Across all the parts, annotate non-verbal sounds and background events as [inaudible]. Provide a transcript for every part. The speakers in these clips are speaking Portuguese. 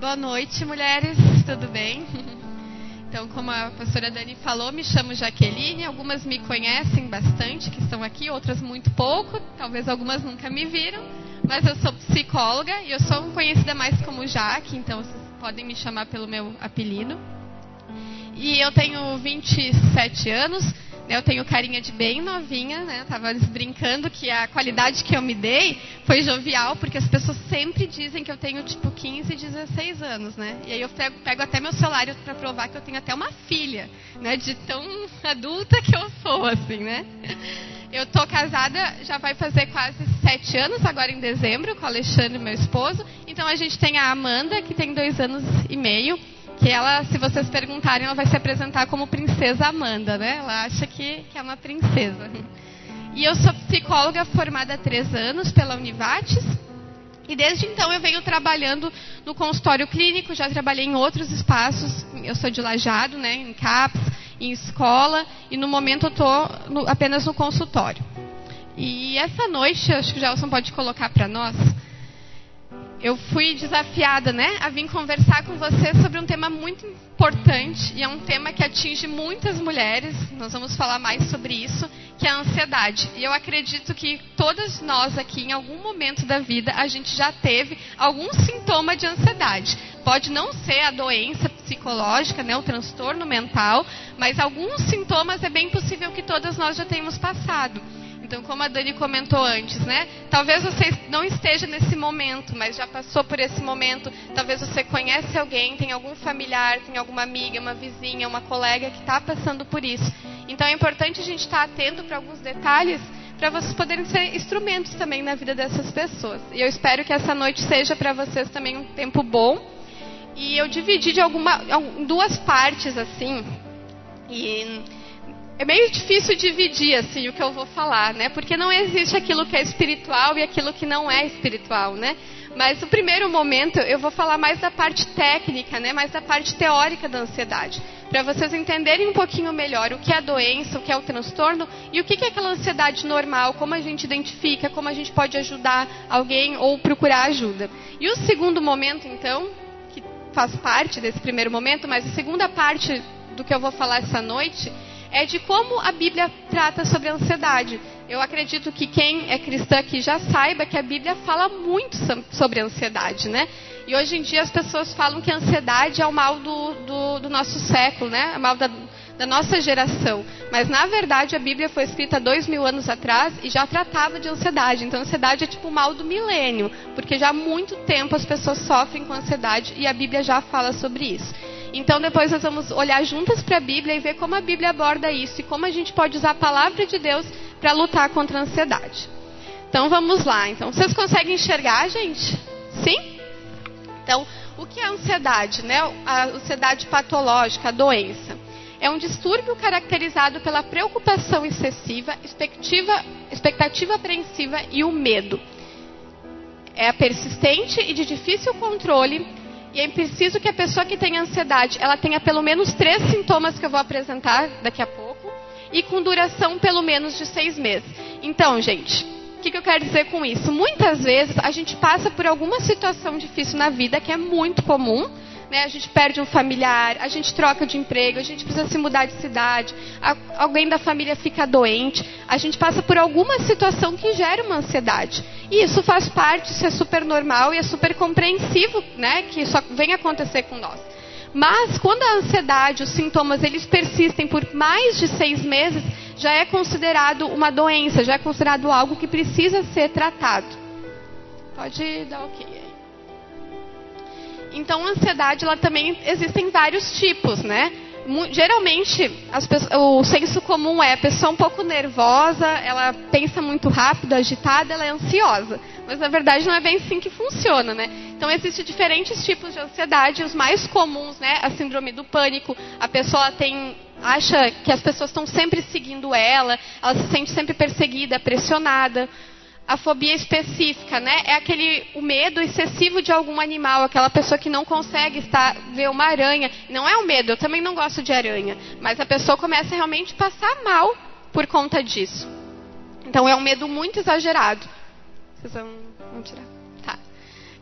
Boa noite, mulheres. Tudo bem? [laughs] Então, como a pastora Dani falou, me chamo Jaqueline. Algumas me conhecem bastante, que estão aqui, outras muito pouco. Talvez algumas nunca me viram. Mas eu sou psicóloga e eu sou conhecida mais como Jaque, então vocês podem me chamar pelo meu apelido. E eu tenho 27 anos. Eu tenho carinha de bem novinha, né? Tava brincando que a qualidade que eu me dei foi jovial, porque as pessoas sempre dizem que eu tenho tipo 15, 16 anos, né? E aí eu pego, pego até meu celular para provar que eu tenho até uma filha, né? De tão adulta que eu sou, assim, né? Eu tô casada, já vai fazer quase sete anos, agora em dezembro, com o Alexandre, meu esposo. Então a gente tem a Amanda, que tem dois anos e meio que ela, se vocês perguntarem, ela vai se apresentar como princesa Amanda, né? Ela acha que, que é uma princesa. E eu sou psicóloga formada há três anos pela Univates. E desde então eu venho trabalhando no consultório clínico, já trabalhei em outros espaços. Eu sou de Lajado, né? Em CAPS, em escola. E no momento eu estou apenas no consultório. E essa noite, acho que o Gelson pode colocar para nós eu fui desafiada, né, a vir conversar com você sobre um tema muito importante e é um tema que atinge muitas mulheres. Nós vamos falar mais sobre isso, que é a ansiedade. E eu acredito que todas nós aqui, em algum momento da vida, a gente já teve algum sintoma de ansiedade. Pode não ser a doença psicológica, né, o transtorno mental, mas alguns sintomas é bem possível que todas nós já tenhamos passado. Então, como a Dani comentou antes, né? Talvez você não esteja nesse momento, mas já passou por esse momento. Talvez você conhece alguém, tem algum familiar, tem alguma amiga, uma vizinha, uma colega que está passando por isso. Então, é importante a gente estar atento para alguns detalhes para vocês poderem ser instrumentos também na vida dessas pessoas. E eu espero que essa noite seja para vocês também um tempo bom. E eu dividi de alguma, duas partes assim. E é meio difícil dividir assim o que eu vou falar, né? Porque não existe aquilo que é espiritual e aquilo que não é espiritual, né? Mas no primeiro momento eu vou falar mais da parte técnica, né? Mais da parte teórica da ansiedade, para vocês entenderem um pouquinho melhor o que é a doença, o que é o transtorno e o que é aquela ansiedade normal, como a gente identifica, como a gente pode ajudar alguém ou procurar ajuda. E o segundo momento, então, que faz parte desse primeiro momento, mas a segunda parte do que eu vou falar essa noite é de como a Bíblia trata sobre a ansiedade. Eu acredito que quem é cristã aqui já saiba que a Bíblia fala muito sobre a ansiedade, né? E hoje em dia as pessoas falam que a ansiedade é o mal do, do, do nosso século, né? É o mal da, da nossa geração. Mas na verdade a Bíblia foi escrita dois mil anos atrás e já tratava de ansiedade. Então ansiedade é tipo o mal do milênio, porque já há muito tempo as pessoas sofrem com ansiedade e a Bíblia já fala sobre isso. Então depois nós vamos olhar juntas para a Bíblia e ver como a Bíblia aborda isso e como a gente pode usar a palavra de Deus para lutar contra a ansiedade. Então vamos lá. Então vocês conseguem enxergar, gente? Sim? Então, o que é a ansiedade, né? A ansiedade patológica, a doença. É um distúrbio caracterizado pela preocupação excessiva, expectativa, expectativa apreensiva e o medo. É persistente e de difícil controle e é preciso que a pessoa que tem ansiedade, ela tenha pelo menos três sintomas que eu vou apresentar daqui a pouco, e com duração pelo menos de seis meses. Então, gente, o que, que eu quero dizer com isso? Muitas vezes a gente passa por alguma situação difícil na vida que é muito comum, né? A gente perde um familiar, a gente troca de emprego, a gente precisa se mudar de cidade, alguém da família fica doente, a gente passa por alguma situação que gera uma ansiedade. E isso faz parte, isso é super normal e é super compreensivo, né? Que isso venha acontecer com nós. Mas quando a ansiedade, os sintomas, eles persistem por mais de seis meses, já é considerado uma doença, já é considerado algo que precisa ser tratado. Pode dar ok. Então, a ansiedade, ela também existem vários tipos, né? Geralmente, pessoas, o senso comum é a pessoa um pouco nervosa, ela pensa muito rápido, agitada, ela é ansiosa. Mas na verdade não é bem assim que funciona, né? Então existem diferentes tipos de ansiedade, os mais comuns, né? A síndrome do pânico, a pessoa tem acha que as pessoas estão sempre seguindo ela, ela se sente sempre perseguida, pressionada a fobia específica, né? É aquele o medo excessivo de algum animal, aquela pessoa que não consegue estar ver uma aranha. Não é o medo, eu também não gosto de aranha, mas a pessoa começa realmente a passar mal por conta disso. Então é um medo muito exagerado. Vocês vão, vão tirar? Tá.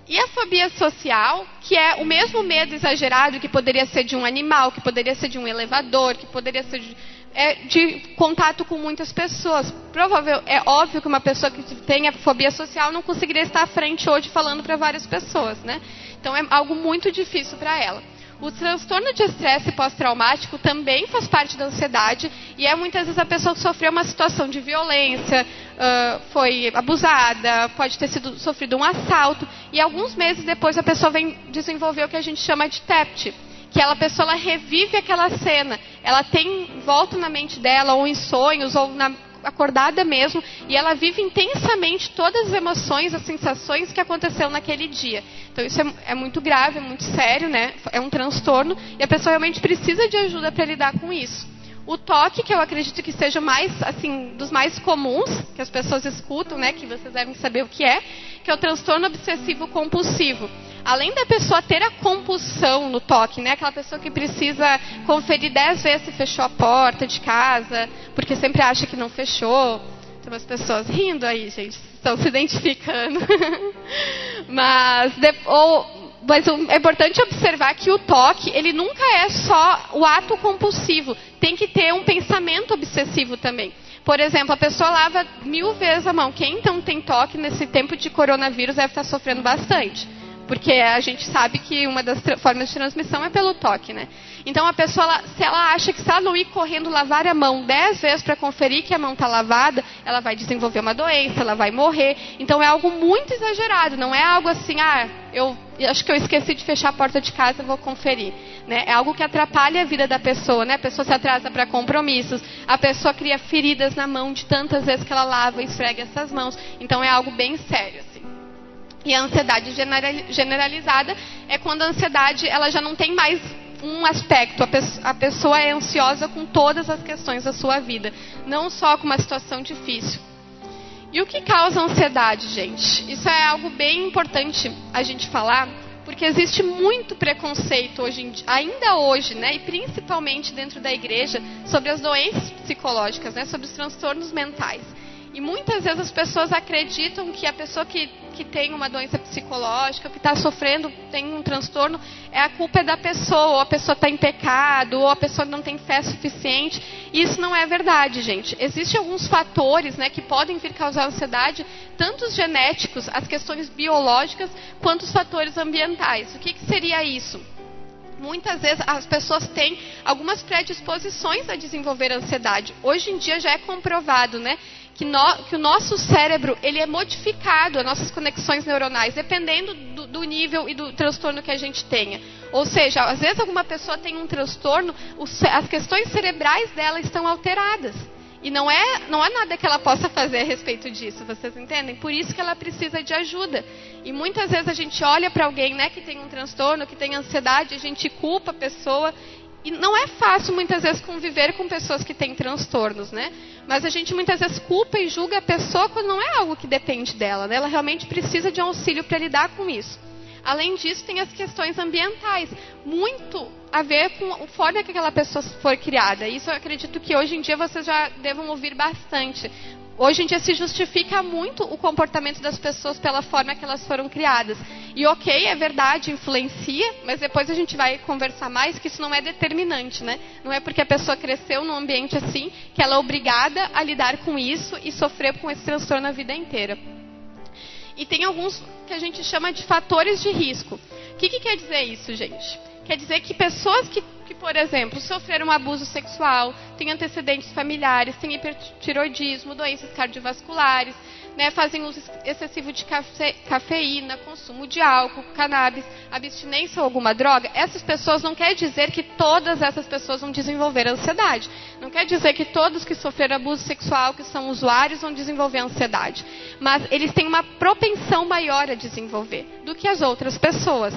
E a fobia social, que é o mesmo medo exagerado que poderia ser de um animal, que poderia ser de um elevador, que poderia ser de, é, de contato com muitas pessoas. Provável, é óbvio que uma pessoa que tenha fobia social não conseguiria estar à frente hoje falando para várias pessoas, né? Então é algo muito difícil para ela. O transtorno de estresse pós-traumático também faz parte da ansiedade e é muitas vezes a pessoa que sofreu uma situação de violência, uh, foi abusada, pode ter sido sofrido um assalto e alguns meses depois a pessoa vem desenvolver o que a gente chama de TEPT, que ela, pessoa ela revive aquela cena, ela tem volta na mente dela ou em sonhos ou na acordada mesmo, e ela vive intensamente todas as emoções, as sensações que aconteceu naquele dia. Então isso é, é muito grave, é muito sério, né? É um transtorno e a pessoa realmente precisa de ajuda para lidar com isso. O toque, que eu acredito que seja mais, assim, dos mais comuns, que as pessoas escutam, né, que vocês devem saber o que é, que é o transtorno obsessivo compulsivo além da pessoa ter a compulsão no toque, né? Aquela pessoa que precisa conferir dez vezes se fechou a porta de casa, porque sempre acha que não fechou. Tem umas pessoas rindo aí, gente, estão se identificando. [laughs] mas, de, ou, mas é importante observar que o toque, ele nunca é só o ato compulsivo. Tem que ter um pensamento obsessivo também. Por exemplo, a pessoa lava mil vezes a mão. Quem então tem toque nesse tempo de coronavírus deve estar sofrendo bastante porque a gente sabe que uma das formas de transmissão é pelo toque, né? Então a pessoa, ela, se ela acha que se ela não ir correndo lavar a mão dez vezes para conferir que a mão está lavada, ela vai desenvolver uma doença, ela vai morrer. Então é algo muito exagerado, não é algo assim, ah, eu acho que eu esqueci de fechar a porta de casa, vou conferir. Né? É algo que atrapalha a vida da pessoa, né? A pessoa se atrasa para compromissos, a pessoa cria feridas na mão de tantas vezes que ela lava e esfrega essas mãos. Então é algo bem sério. E a ansiedade generalizada é quando a ansiedade ela já não tem mais um aspecto. A pessoa é ansiosa com todas as questões da sua vida, não só com uma situação difícil. E o que causa ansiedade, gente? Isso é algo bem importante a gente falar, porque existe muito preconceito hoje, ainda hoje, né, e principalmente dentro da igreja, sobre as doenças psicológicas, né, sobre os transtornos mentais. E muitas vezes as pessoas acreditam que a pessoa que, que tem uma doença psicológica, que está sofrendo, tem um transtorno, é a culpa é da pessoa, ou a pessoa está em pecado, ou a pessoa não tem fé suficiente. E isso não é verdade, gente. Existem alguns fatores né, que podem vir causar ansiedade, tanto os genéticos, as questões biológicas, quanto os fatores ambientais. O que, que seria isso? muitas vezes as pessoas têm algumas predisposições a desenvolver ansiedade. Hoje em dia já é comprovado, né, que, no, que, o nosso cérebro ele é modificado, as nossas conexões neuronais, dependendo do, do, nível e do transtorno que a gente tenha. Ou seja, às vezes alguma pessoa tem um transtorno, os, as questões cerebrais dela estão alteradas. E não é, não há nada que ela possa fazer a respeito disso, vocês entendem? Por isso que ela precisa de ajuda. E muitas vezes a gente olha para alguém né, que tem um transtorno, que tem ansiedade, a gente culpa a pessoa e não é fácil muitas vezes conviver com pessoas que têm transtornos, né? Mas a gente muitas vezes culpa e julga a pessoa quando não é algo que depende dela, né? Ela realmente precisa de um auxílio para lidar com isso. Além disso, tem as questões ambientais, muito a ver com a forma que aquela pessoa foi criada. Isso eu acredito que hoje em dia vocês já devam ouvir bastante. Hoje em dia se justifica muito o comportamento das pessoas pela forma que elas foram criadas. E ok, é verdade, influencia, mas depois a gente vai conversar mais que isso não é determinante, né? Não é porque a pessoa cresceu num ambiente assim que ela é obrigada a lidar com isso e sofrer com esse transtorno a vida inteira. E tem alguns que a gente chama de fatores de risco. O que, que quer dizer isso, gente? Quer dizer que pessoas que, que, por exemplo, sofreram abuso sexual, têm antecedentes familiares, têm hipertiroidismo, doenças cardiovasculares, né, fazem uso excessivo de cafe, cafeína, consumo de álcool, cannabis, abstinência ou alguma droga, essas pessoas não quer dizer que todas essas pessoas vão desenvolver ansiedade. Não quer dizer que todos que sofreram abuso sexual, que são usuários, vão desenvolver ansiedade. Mas eles têm uma propensão maior a desenvolver do que as outras pessoas.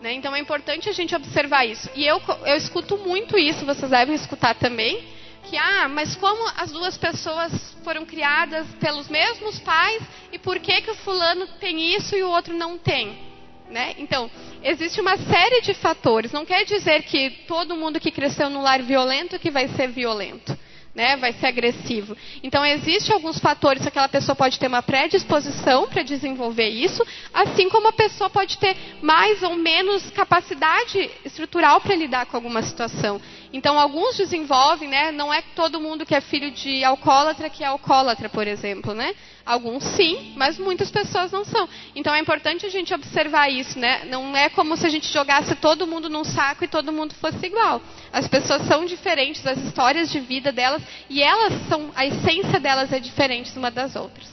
Né? Então é importante a gente observar isso. E eu, eu escuto muito isso, vocês devem escutar também, que, ah, mas como as duas pessoas foram criadas pelos mesmos pais e por que, que o fulano tem isso e o outro não tem? Né? Então, existe uma série de fatores. Não quer dizer que todo mundo que cresceu num lar violento que vai ser violento. Né, vai ser agressivo. Então, existem alguns fatores que aquela pessoa pode ter uma predisposição para desenvolver isso, assim como a pessoa pode ter mais ou menos capacidade estrutural para lidar com alguma situação. Então, alguns desenvolvem, né, não é todo mundo que é filho de alcoólatra que é alcoólatra, por exemplo, né? Alguns sim, mas muitas pessoas não são. Então é importante a gente observar isso, né? Não é como se a gente jogasse todo mundo num saco e todo mundo fosse igual. As pessoas são diferentes, as histórias de vida delas e elas são, a essência delas é diferente uma das outras.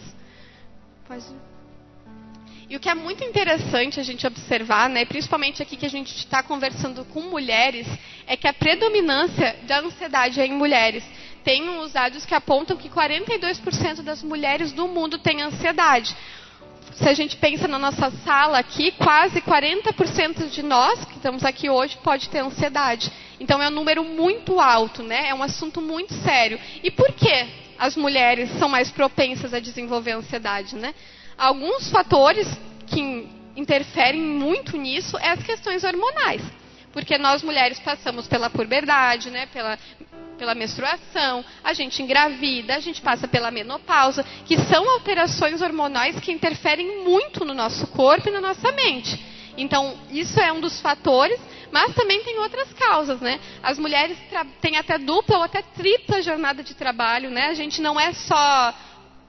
Pode. E o que é muito interessante a gente observar, né, principalmente aqui que a gente está conversando com mulheres, é que a predominância da ansiedade é em mulheres tem uns dados que apontam que 42% das mulheres do mundo têm ansiedade. Se a gente pensa na nossa sala aqui, quase 40% de nós que estamos aqui hoje pode ter ansiedade. Então é um número muito alto, né? É um assunto muito sério. E por que as mulheres são mais propensas a desenvolver ansiedade, né? Alguns fatores que interferem muito nisso é as questões hormonais porque nós mulheres passamos pela puberdade, né, pela pela menstruação, a gente engravida, a gente passa pela menopausa, que são alterações hormonais que interferem muito no nosso corpo e na nossa mente. Então, isso é um dos fatores, mas também tem outras causas, né? As mulheres têm até dupla ou até tripla jornada de trabalho, né? A gente não é só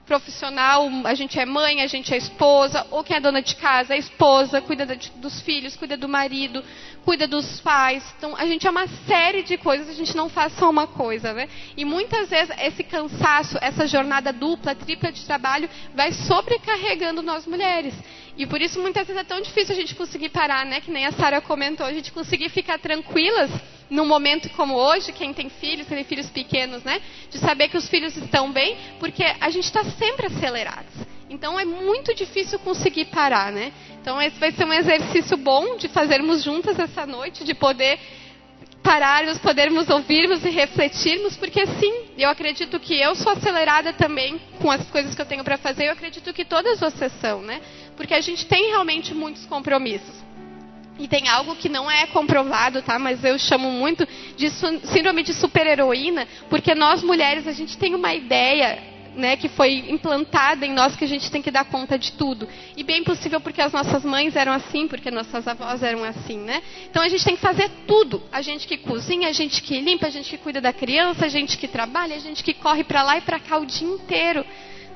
profissional, a gente é mãe, a gente é esposa, ou quem é dona de casa é esposa, cuida dos filhos, cuida do marido, cuida dos pais. Então, a gente é uma série de coisas, a gente não faz só uma coisa, né? E muitas vezes esse cansaço, essa jornada dupla, tripla de trabalho, vai sobrecarregando nós mulheres. E por isso muitas vezes é tão difícil a gente conseguir parar, né? Que nem a Sara comentou, a gente conseguir ficar tranquilas num momento como hoje, quem tem filhos, quem tem filhos pequenos, né? De saber que os filhos estão bem, porque a gente está sempre acelerados. Então é muito difícil conseguir parar, né? Então esse vai ser um exercício bom de fazermos juntas essa noite, de poder pararmos, podermos ouvirmos e refletirmos, porque sim, eu acredito que eu sou acelerada também com as coisas que eu tenho para fazer, eu acredito que todas vocês são, né? Porque a gente tem realmente muitos compromissos. E tem algo que não é comprovado, tá? Mas eu chamo muito de síndrome de super-heroína, porque nós mulheres a gente tem uma ideia né, que foi implantada em nós que a gente tem que dar conta de tudo. E bem possível porque as nossas mães eram assim, porque nossas avós eram assim, né? Então a gente tem que fazer tudo. A gente que cozinha, a gente que limpa, a gente que cuida da criança, a gente que trabalha, a gente que corre para lá e para cá o dia inteiro.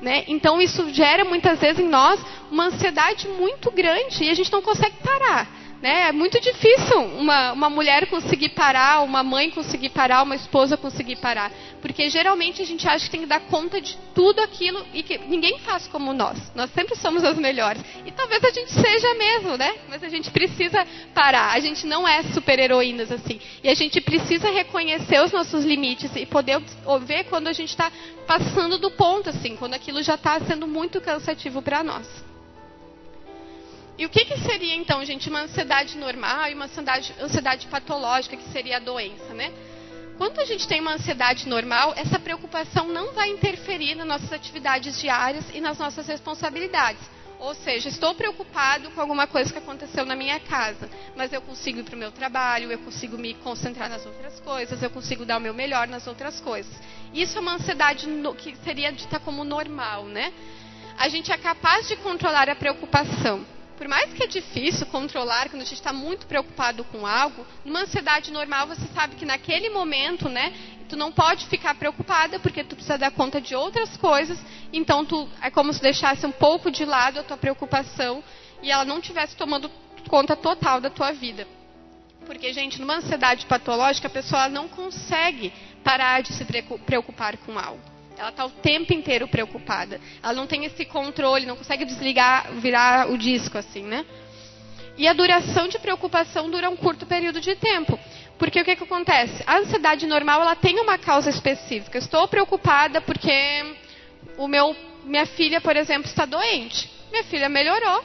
Né? Então isso gera muitas vezes em nós uma ansiedade muito grande e a gente não consegue parar. Né? É muito difícil uma, uma mulher conseguir parar, uma mãe conseguir parar, uma esposa conseguir parar. Porque geralmente a gente acha que tem que dar conta de tudo aquilo e que ninguém faz como nós. Nós sempre somos as melhores. E talvez a gente seja mesmo, né? Mas a gente precisa parar. A gente não é super-heroínas assim. E a gente precisa reconhecer os nossos limites e poder ver quando a gente está passando do ponto, assim, quando aquilo já está sendo muito cansativo para nós. E o que, que, seria então, gente, uma ansiedade normal e uma ansiedade, ansiedade patológica, que seria a doença, né? Quando a gente tem uma ansiedade normal, essa preocupação não vai interferir nas nossas atividades diárias e nas nossas responsabilidades. Ou seja, estou preocupado com alguma coisa que aconteceu na minha casa, mas eu consigo ir para o meu trabalho, eu consigo me concentrar nas outras coisas, eu consigo dar o meu melhor nas outras coisas. Isso é uma ansiedade no, que seria dita como normal, né? A gente é capaz de controlar a preocupação por mais que é difícil controlar quando a gente está muito preocupado com algo, numa ansiedade normal você sabe que naquele momento, né, tu não pode ficar preocupada porque tu precisa dar conta de outras coisas, então tu é como se deixasse um pouco de lado a tua preocupação e ela não tivesse tomando conta total da tua vida. Porque, gente, numa ansiedade patológica, a pessoa não consegue parar de se preocupar com algo. Ela está o tempo inteiro preocupada. Ela não tem esse controle, não consegue desligar, virar o disco assim, né? E a duração de preocupação dura um curto período de tempo. Porque o que, que acontece? A ansiedade normal ela tem uma causa específica. Estou preocupada porque o meu, minha filha, por exemplo, está doente. Minha filha melhorou,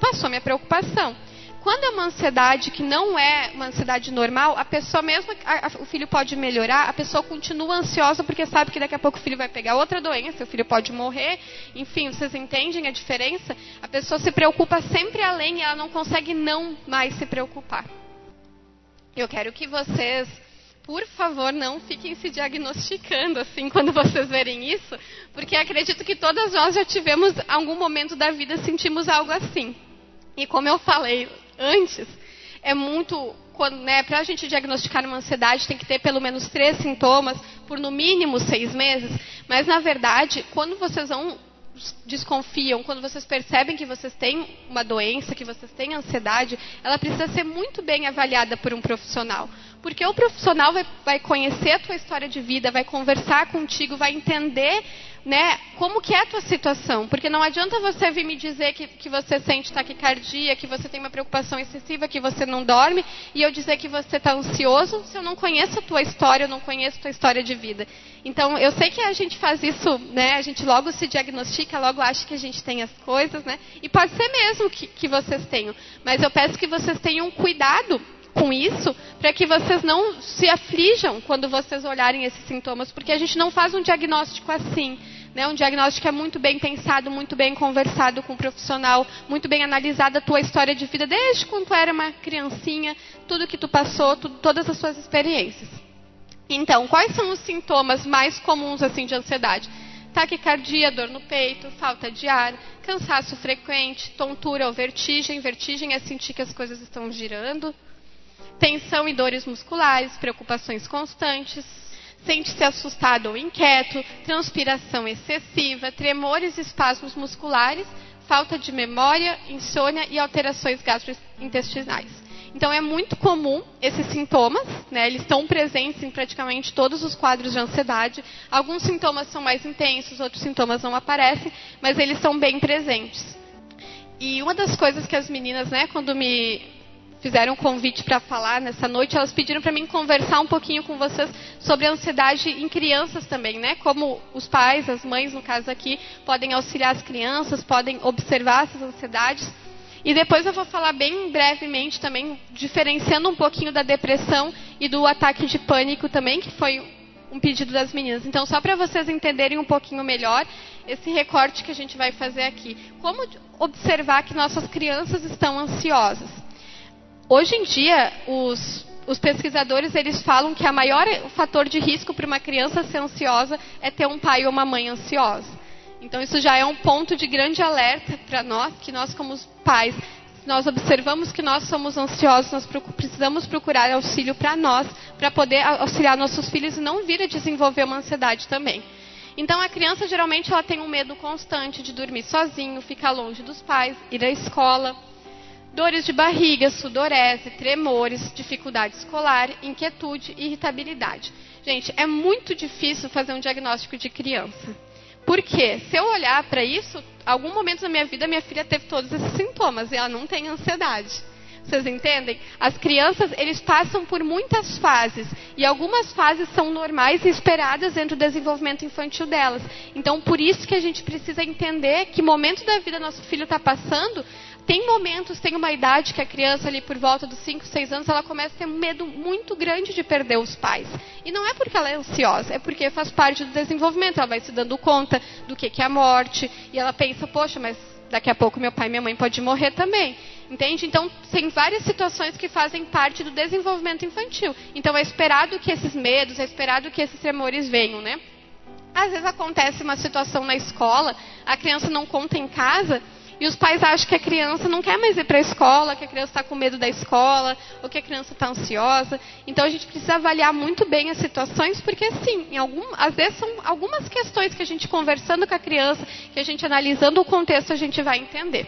passou minha preocupação. Quando é uma ansiedade que não é uma ansiedade normal, a pessoa, mesmo a, a, o filho pode melhorar, a pessoa continua ansiosa porque sabe que daqui a pouco o filho vai pegar outra doença, o filho pode morrer. Enfim, vocês entendem a diferença? A pessoa se preocupa sempre além e ela não consegue não mais se preocupar. Eu quero que vocês por favor, não fiquem se diagnosticando assim [laughs] quando vocês verem isso, porque acredito que todas nós já tivemos algum momento da vida sentimos algo assim. E como eu falei antes, é muito né, para a gente diagnosticar uma ansiedade tem que ter pelo menos três sintomas por no mínimo seis meses. Mas na verdade, quando vocês vão desconfiam, quando vocês percebem que vocês têm uma doença, que vocês têm ansiedade, ela precisa ser muito bem avaliada por um profissional. Porque o profissional vai, vai conhecer a tua história de vida, vai conversar contigo, vai entender né, como que é a tua situação. Porque não adianta você vir me dizer que, que você sente taquicardia, que você tem uma preocupação excessiva, que você não dorme, e eu dizer que você está ansioso se eu não conheço a tua história, eu não conheço a tua história de vida. Então, eu sei que a gente faz isso, né, a gente logo se diagnostica, logo acha que a gente tem as coisas, né, e pode ser mesmo que, que vocês tenham. Mas eu peço que vocês tenham cuidado com isso para que vocês não se aflijam quando vocês olharem esses sintomas, porque a gente não faz um diagnóstico assim. Né? Um diagnóstico é muito bem pensado, muito bem conversado com o um profissional, muito bem analisada a tua história de vida desde quando tu era uma criancinha, tudo que tu passou, todas as suas experiências. Então, quais são os sintomas mais comuns assim de ansiedade? Taquicardia, dor no peito, falta de ar, cansaço frequente, tontura ou vertigem. Vertigem é sentir que as coisas estão girando tensão e dores musculares, preocupações constantes, sente-se assustado ou inquieto, transpiração excessiva, tremores e espasmos musculares, falta de memória, insônia e alterações gastrointestinais. Então é muito comum esses sintomas, né? eles estão presentes em praticamente todos os quadros de ansiedade. Alguns sintomas são mais intensos, outros sintomas não aparecem, mas eles são bem presentes. E uma das coisas que as meninas, né, quando me fizeram um convite para falar nessa noite, elas pediram para mim conversar um pouquinho com vocês sobre a ansiedade em crianças também, né? Como os pais, as mães, no caso aqui, podem auxiliar as crianças, podem observar essas ansiedades. E depois eu vou falar bem brevemente também, diferenciando um pouquinho da depressão e do ataque de pânico também, que foi um pedido das meninas. Então, só para vocês entenderem um pouquinho melhor esse recorte que a gente vai fazer aqui. Como observar que nossas crianças estão ansiosas? Hoje em dia, os, os pesquisadores eles falam que a maior fator de risco para uma criança ser ansiosa é ter um pai ou uma mãe ansiosa. Então isso já é um ponto de grande alerta para nós, que nós como pais, nós observamos que nós somos ansiosos, nós precisamos procurar auxílio para nós, para poder auxiliar nossos filhos e não vir a desenvolver uma ansiedade também. Então a criança geralmente ela tem um medo constante de dormir sozinho, ficar longe dos pais, ir à escola dores de barriga, sudorese, tremores, dificuldade escolar, inquietude e irritabilidade. Gente, é muito difícil fazer um diagnóstico de criança. Porque se eu olhar para isso, algum momento da minha vida minha filha teve todos esses sintomas e ela não tem ansiedade. Vocês entendem? As crianças, eles passam por muitas fases. E algumas fases são normais e esperadas dentro do desenvolvimento infantil delas. Então, por isso que a gente precisa entender que momento da vida nosso filho está passando, tem momentos, tem uma idade que a criança ali por volta dos 5, 6 anos, ela começa a ter um medo muito grande de perder os pais. E não é porque ela é ansiosa, é porque faz parte do desenvolvimento. Ela vai se dando conta do que, que é a morte. E ela pensa, poxa, mas daqui a pouco meu pai e minha mãe podem morrer também. Entende? Então, tem várias situações que fazem parte do desenvolvimento infantil. Então, é esperado que esses medos, é esperado que esses tremores venham, né? Às vezes acontece uma situação na escola, a criança não conta em casa e os pais acham que a criança não quer mais ir para a escola, que a criança está com medo da escola, ou que a criança está ansiosa. Então a gente precisa avaliar muito bem as situações, porque assim, algum, às vezes são algumas questões que a gente conversando com a criança, que a gente analisando o contexto, a gente vai entender.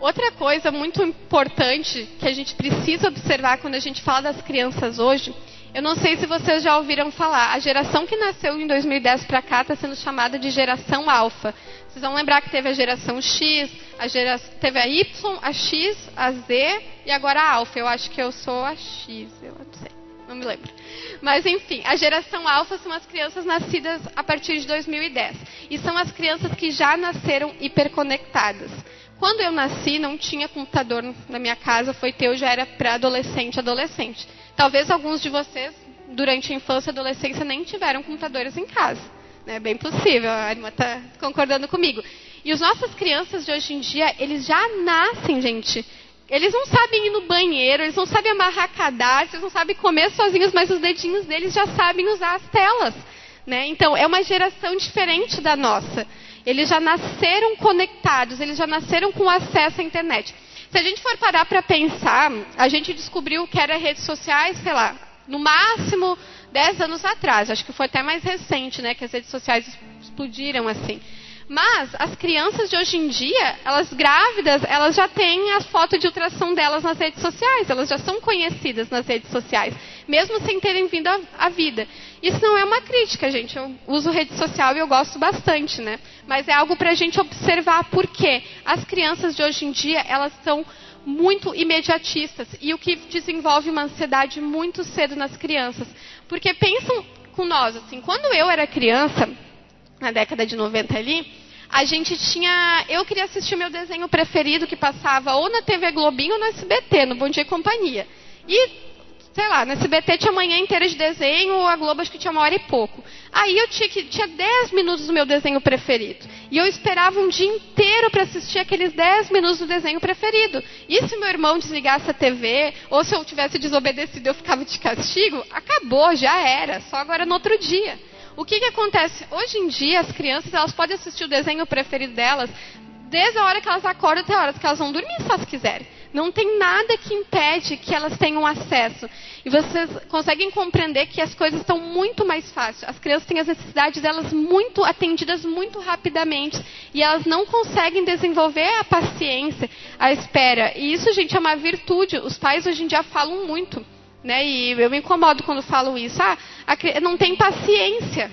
Outra coisa muito importante que a gente precisa observar quando a gente fala das crianças hoje, eu não sei se vocês já ouviram falar, a geração que nasceu em 2010 para cá está sendo chamada de geração alfa. Vocês vão lembrar que teve a geração X, a geração, teve a Y, a X, a Z e agora a Alpha. Eu acho que eu sou a X, eu não sei, não me lembro. Mas enfim, a geração Alpha são as crianças nascidas a partir de 2010. E são as crianças que já nasceram hiperconectadas. Quando eu nasci, não tinha computador na minha casa, foi ter, eu já era pré-adolescente, adolescente. Talvez alguns de vocês, durante a infância e adolescência, nem tiveram computadores em casa. É bem possível, a irmã está concordando comigo. E as nossas crianças de hoje em dia, eles já nascem, gente, Eles não sabem ir no banheiro, eles não sabem amarrar eles não sabem comer sozinhos, mas os dedinhos deles já sabem usar as telas. Né? Então, é uma geração diferente da nossa. Eles já nasceram conectados, eles já nasceram com acesso à internet. Se a gente for parar para pensar, a gente descobriu que era redes sociais, sei lá, no máximo 10 anos atrás. Acho que foi até mais recente, né, que as redes sociais explodiram assim. Mas as crianças de hoje em dia, elas grávidas, elas já têm a foto de ultrassom delas nas redes sociais, elas já são conhecidas nas redes sociais, mesmo sem terem vindo à vida. Isso não é uma crítica, gente. Eu uso rede social e eu gosto bastante, né? Mas é algo para a gente observar por quê. As crianças de hoje em dia, elas são muito imediatistas e o que desenvolve uma ansiedade muito cedo nas crianças. Porque pensam com nós, assim, quando eu era criança, na década de 90 ali, a gente tinha. Eu queria assistir meu desenho preferido que passava ou na TV Globinho ou no SBT, no Bom Dia e Companhia. E, sei lá, no SBT tinha manhã inteira de desenho, a Globo acho que tinha uma hora e pouco. Aí eu tinha, que, tinha 10 minutos do meu desenho preferido. E eu esperava um dia inteiro para assistir aqueles 10 minutos do desenho preferido. E se meu irmão desligasse a TV, ou se eu tivesse desobedecido eu ficava de castigo, acabou, já era, só agora no outro dia. O que, que acontece? Hoje em dia, as crianças elas podem assistir o desenho preferido delas desde a hora que elas acordam até a hora que elas vão dormir, se elas quiserem. Não tem nada que impede que elas tenham acesso. E vocês conseguem compreender que as coisas estão muito mais fáceis. As crianças têm as necessidades delas muito atendidas muito rapidamente. E elas não conseguem desenvolver a paciência, a espera. E isso, gente, é uma virtude. Os pais hoje em dia falam muito. Né? E eu me incomodo quando falo isso. Ah, não tem paciência.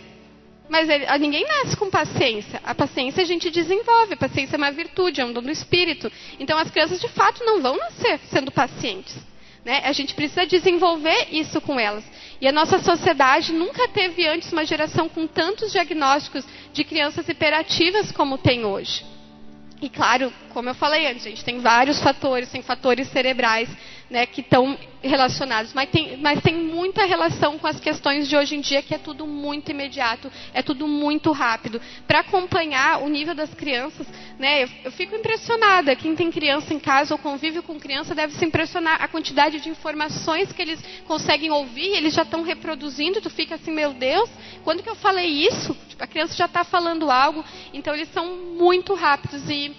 Mas ele, ninguém nasce com paciência. A paciência a gente desenvolve. A paciência é uma virtude, é um dom do espírito. Então as crianças de fato não vão nascer sendo pacientes. Né? A gente precisa desenvolver isso com elas. E a nossa sociedade nunca teve antes uma geração com tantos diagnósticos de crianças hiperativas como tem hoje. E claro, como eu falei antes, gente tem vários fatores, tem fatores cerebrais né, que estão relacionados, mas tem, mas tem muita relação com as questões de hoje em dia, que é tudo muito imediato, é tudo muito rápido. Para acompanhar o nível das crianças, né, eu, eu, fico impressionada. Quem tem criança em casa ou convive com criança deve se impressionar a quantidade de informações que eles conseguem ouvir, eles já estão reproduzindo, tu fica assim, meu Deus, quando que eu falei isso? A criança já está falando algo, então eles são muito rápidos e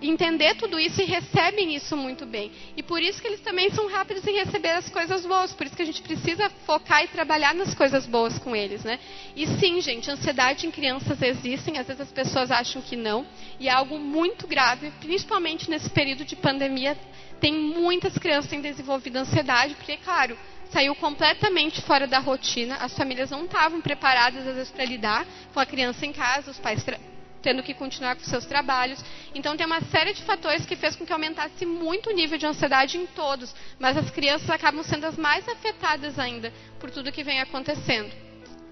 entender tudo isso e recebem isso muito bem. E por isso que eles também são rápidos em receber as coisas boas. Por isso que a gente precisa focar e trabalhar nas coisas boas com eles, né? E sim, gente, ansiedade em crianças existem. Às vezes as pessoas acham que não. E é algo muito grave, principalmente nesse período de pandemia. Tem muitas crianças têm desenvolvido ansiedade, porque, claro, saiu completamente fora da rotina. As famílias não estavam preparadas, às vezes, para lidar com a criança em casa, os pais tendo que continuar com seus trabalhos. Então tem uma série de fatores que fez com que aumentasse muito o nível de ansiedade em todos, mas as crianças acabam sendo as mais afetadas ainda por tudo que vem acontecendo.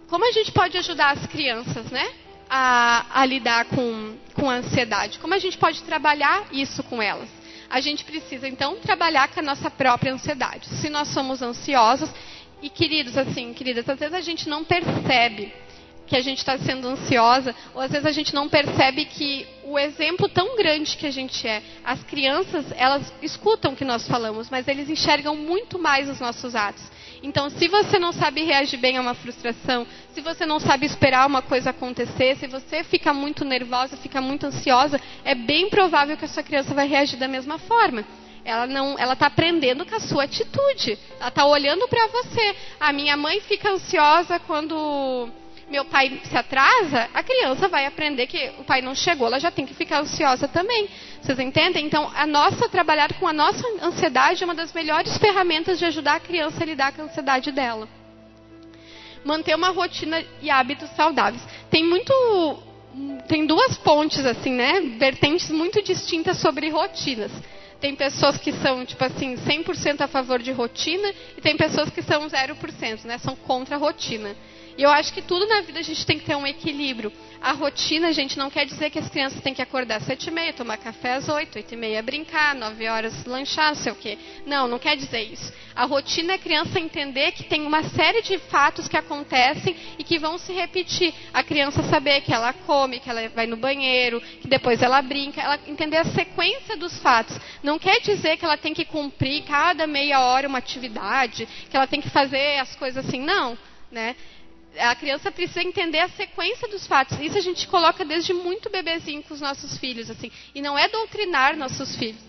Como a gente pode ajudar as crianças, né? A, a lidar com, com a ansiedade? Como a gente pode trabalhar isso com elas? A gente precisa então trabalhar com a nossa própria ansiedade. Se nós somos ansiosos, e queridos, assim, queridas, às vezes a gente não percebe que a gente está sendo ansiosa, ou às vezes a gente não percebe que o exemplo tão grande que a gente é, as crianças, elas escutam o que nós falamos, mas eles enxergam muito mais os nossos atos. Então, se você não sabe reagir bem a uma frustração, se você não sabe esperar uma coisa acontecer, se você fica muito nervosa, fica muito ansiosa, é bem provável que a sua criança vai reagir da mesma forma ela não, ela está aprendendo com a sua atitude. Ela está olhando para você. A minha mãe fica ansiosa quando meu pai se atrasa, a criança vai aprender que o pai não chegou, ela já tem que ficar ansiosa também. Vocês entendem? Então, a nossa trabalhar com a nossa ansiedade é uma das melhores ferramentas de ajudar a criança a lidar com a ansiedade dela. Manter uma rotina e hábitos saudáveis. Tem muito tem duas pontes assim, né? Vertentes muito distintas sobre rotinas. Tem pessoas que são, tipo assim, 100% a favor de rotina e tem pessoas que são 0%, né? São contra a rotina. E eu acho que tudo na vida a gente tem que ter um equilíbrio. A rotina, gente, não quer dizer que as crianças têm que acordar às sete e meia, tomar café às oito, oito e meia brincar, nove horas lanchar, não sei o quê. Não, não quer dizer isso. A rotina é a criança entender que tem uma série de fatos que acontecem e que vão se repetir. A criança saber que ela come, que ela vai no banheiro, que depois ela brinca, ela entender a sequência dos fatos. Não quer dizer que ela tem que cumprir cada meia hora uma atividade, que ela tem que fazer as coisas assim, não, né? A criança precisa entender a sequência dos fatos. Isso a gente coloca desde muito bebezinho com os nossos filhos, assim. E não é doutrinar nossos filhos.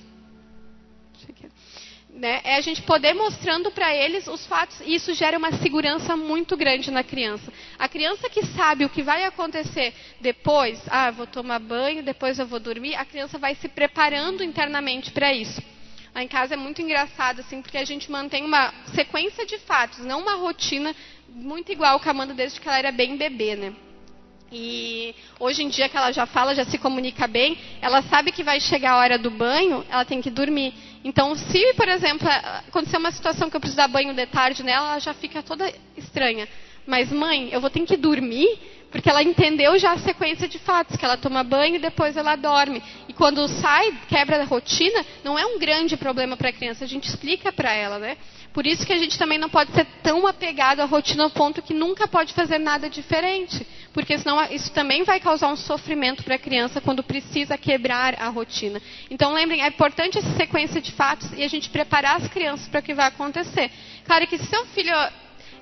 Né? É a gente poder mostrando para eles os fatos. E isso gera uma segurança muito grande na criança. A criança que sabe o que vai acontecer depois, ah, vou tomar banho, depois eu vou dormir, a criança vai se preparando internamente para isso. Lá em casa é muito engraçado, assim, porque a gente mantém uma sequência de fatos, não uma rotina muito igual com a Amanda desde que ela era bem bebê, né? E hoje em dia que ela já fala, já se comunica bem, ela sabe que vai chegar a hora do banho, ela tem que dormir. Então, se, por exemplo, acontecer uma situação que eu preciso dar banho de tarde nela, ela já fica toda estranha. Mas, mãe, eu vou ter que dormir? Porque ela entendeu já a sequência de fatos, que ela toma banho e depois ela dorme. E quando sai, quebra a rotina, não é um grande problema para a criança, a gente explica para ela, né? Por isso que a gente também não pode ser tão apegado à rotina ao ponto que nunca pode fazer nada diferente. Porque senão isso também vai causar um sofrimento para a criança quando precisa quebrar a rotina. Então lembrem, é importante essa sequência de fatos e a gente preparar as crianças para o que vai acontecer. Claro que se seu filho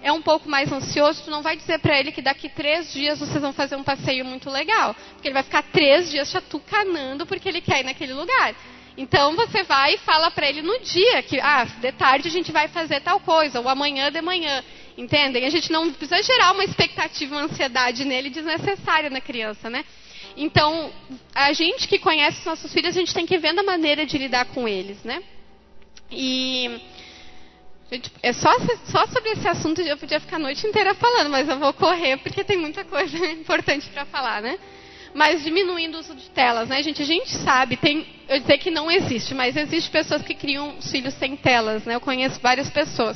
é um pouco mais ansioso, tu não vai dizer para ele que daqui três dias vocês vão fazer um passeio muito legal. Porque ele vai ficar três dias chatucanando porque ele quer ir naquele lugar. Então você vai e fala para ele no dia que, ah, de tarde a gente vai fazer tal coisa, ou amanhã de manhã. Entendem? A gente não precisa gerar uma expectativa, uma ansiedade nele desnecessária na criança, né? Então, a gente que conhece os nossos filhos, a gente tem que ver a maneira de lidar com eles, né? E Gente, é só, só sobre esse assunto eu podia ficar a noite inteira falando, mas eu vou correr porque tem muita [laughs] coisa importante para falar, né? Mas diminuindo o uso de telas, né, gente? A gente sabe, tem, eu dizer que não existe, mas existe pessoas que criam os filhos sem telas, né? Eu conheço várias pessoas.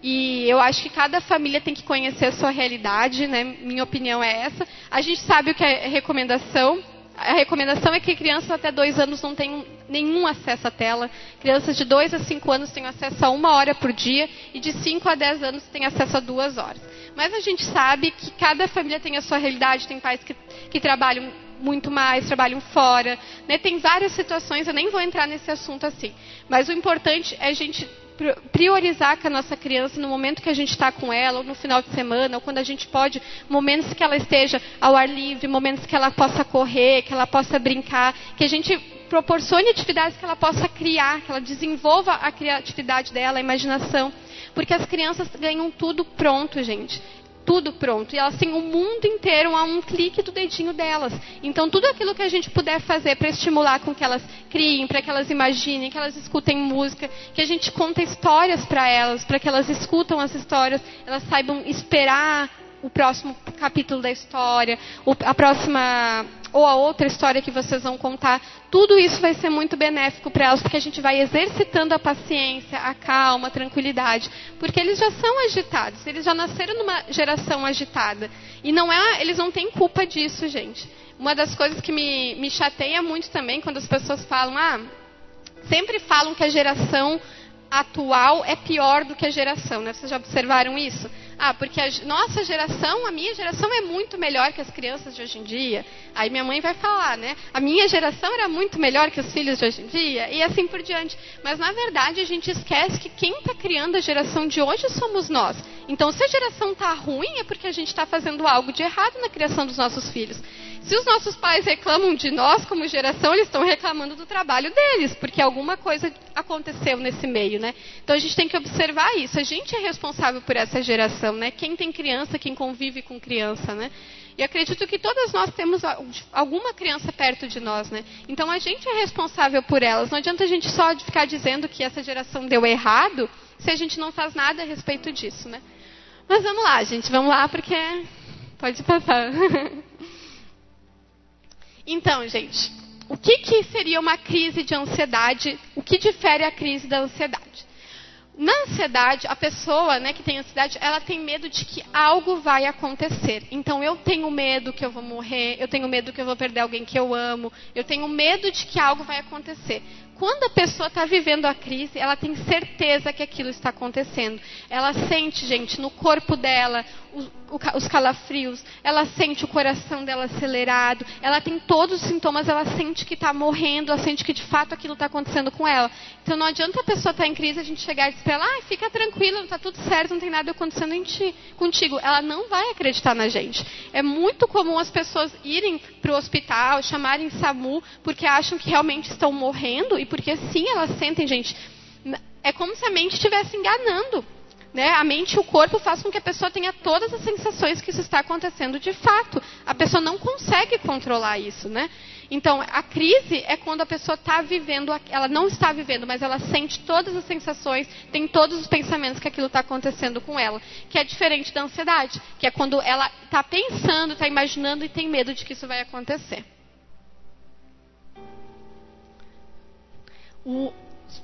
E eu acho que cada família tem que conhecer a sua realidade, né? Minha opinião é essa. A gente sabe o que é recomendação, a recomendação é que crianças até dois anos não tenham nenhum acesso à tela. Crianças de dois a cinco anos têm acesso a uma hora por dia e de cinco a dez anos têm acesso a duas horas. Mas a gente sabe que cada família tem a sua realidade. Tem pais que, que trabalham muito mais, trabalham fora. Né? Tem várias situações, eu nem vou entrar nesse assunto assim. Mas o importante é a gente priorizar com a nossa criança no momento que a gente está com ela, ou no final de semana, ou quando a gente pode, momentos que ela esteja ao ar livre, momentos que ela possa correr, que ela possa brincar, que a gente proporcione atividades que ela possa criar, que ela desenvolva a criatividade dela, a imaginação. Porque as crianças ganham tudo pronto, gente tudo pronto. E elas têm o mundo inteiro a um clique do dedinho delas. Então, tudo aquilo que a gente puder fazer para estimular com que elas criem, para que elas imaginem, que elas escutem música, que a gente conta histórias para elas, para que elas escutam as histórias, elas saibam esperar o próximo capítulo da história, a próxima ou a outra história que vocês vão contar, tudo isso vai ser muito benéfico para elas, porque a gente vai exercitando a paciência, a calma, a tranquilidade, porque eles já são agitados, eles já nasceram numa geração agitada. E não é, eles não têm culpa disso, gente. Uma das coisas que me, me chateia muito também quando as pessoas falam, ah, sempre falam que a geração atual é pior do que a geração, né? Vocês já observaram isso? Ah, porque a nossa geração, a minha geração é muito melhor que as crianças de hoje em dia. Aí minha mãe vai falar, né? A minha geração era muito melhor que os filhos de hoje em dia e assim por diante. Mas na verdade a gente esquece que quem está criando a geração de hoje somos nós. Então se a geração está ruim é porque a gente está fazendo algo de errado na criação dos nossos filhos. Se os nossos pais reclamam de nós como geração, eles estão reclamando do trabalho deles, porque alguma coisa aconteceu nesse meio, né? Então a gente tem que observar isso. A gente é responsável por essa geração, né? Quem tem criança, quem convive com criança, né? E acredito que todas nós temos alguma criança perto de nós, né? Então a gente é responsável por elas. Não adianta a gente só ficar dizendo que essa geração deu errado se a gente não faz nada a respeito disso, né? Mas vamos lá, gente, vamos lá porque pode passar. [laughs] Então, gente, o que, que seria uma crise de ansiedade? O que difere a crise da ansiedade? Na ansiedade, a pessoa né, que tem ansiedade, ela tem medo de que algo vai acontecer. Então, eu tenho medo que eu vou morrer, eu tenho medo que eu vou perder alguém que eu amo, eu tenho medo de que algo vai acontecer. Quando a pessoa está vivendo a crise, ela tem certeza que aquilo está acontecendo. Ela sente, gente, no corpo dela os, os calafrios, ela sente o coração dela acelerado, ela tem todos os sintomas, ela sente que está morrendo, ela sente que de fato aquilo está acontecendo com ela. Então não adianta a pessoa estar tá em crise a gente chegar e dizer para ela, ah, fica tranquila, está tudo certo, não tem nada acontecendo em ti, contigo. Ela não vai acreditar na gente. É muito comum as pessoas irem para o hospital, chamarem SAMU, porque acham que realmente estão morrendo e porque sim, elas sentem, gente. É como se a mente estivesse enganando. Né? A mente e o corpo fazem com que a pessoa tenha todas as sensações que isso está acontecendo de fato. A pessoa não consegue controlar isso, né? Então, a crise é quando a pessoa está vivendo, ela não está vivendo, mas ela sente todas as sensações, tem todos os pensamentos que aquilo está acontecendo com ela. Que é diferente da ansiedade, que é quando ela está pensando, está imaginando e tem medo de que isso vai acontecer. O,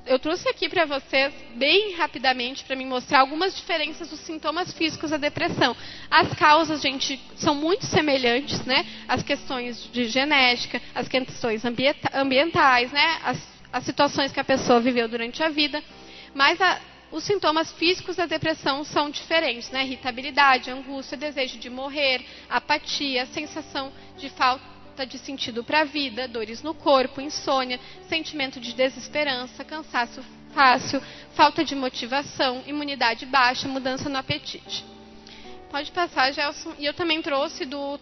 eu trouxe aqui para vocês, bem rapidamente, para me mostrar algumas diferenças dos sintomas físicos da depressão. As causas, gente, são muito semelhantes, né? As questões de genética, as questões ambientais, né? As, as situações que a pessoa viveu durante a vida. Mas a, os sintomas físicos da depressão são diferentes, né? Irritabilidade, angústia, desejo de morrer, apatia, sensação de falta falta de sentido para a vida, dores no corpo, insônia, sentimento de desesperança, cansaço fácil, falta de motivação, imunidade baixa, mudança no apetite. Pode passar, Gelson. E eu também trouxe do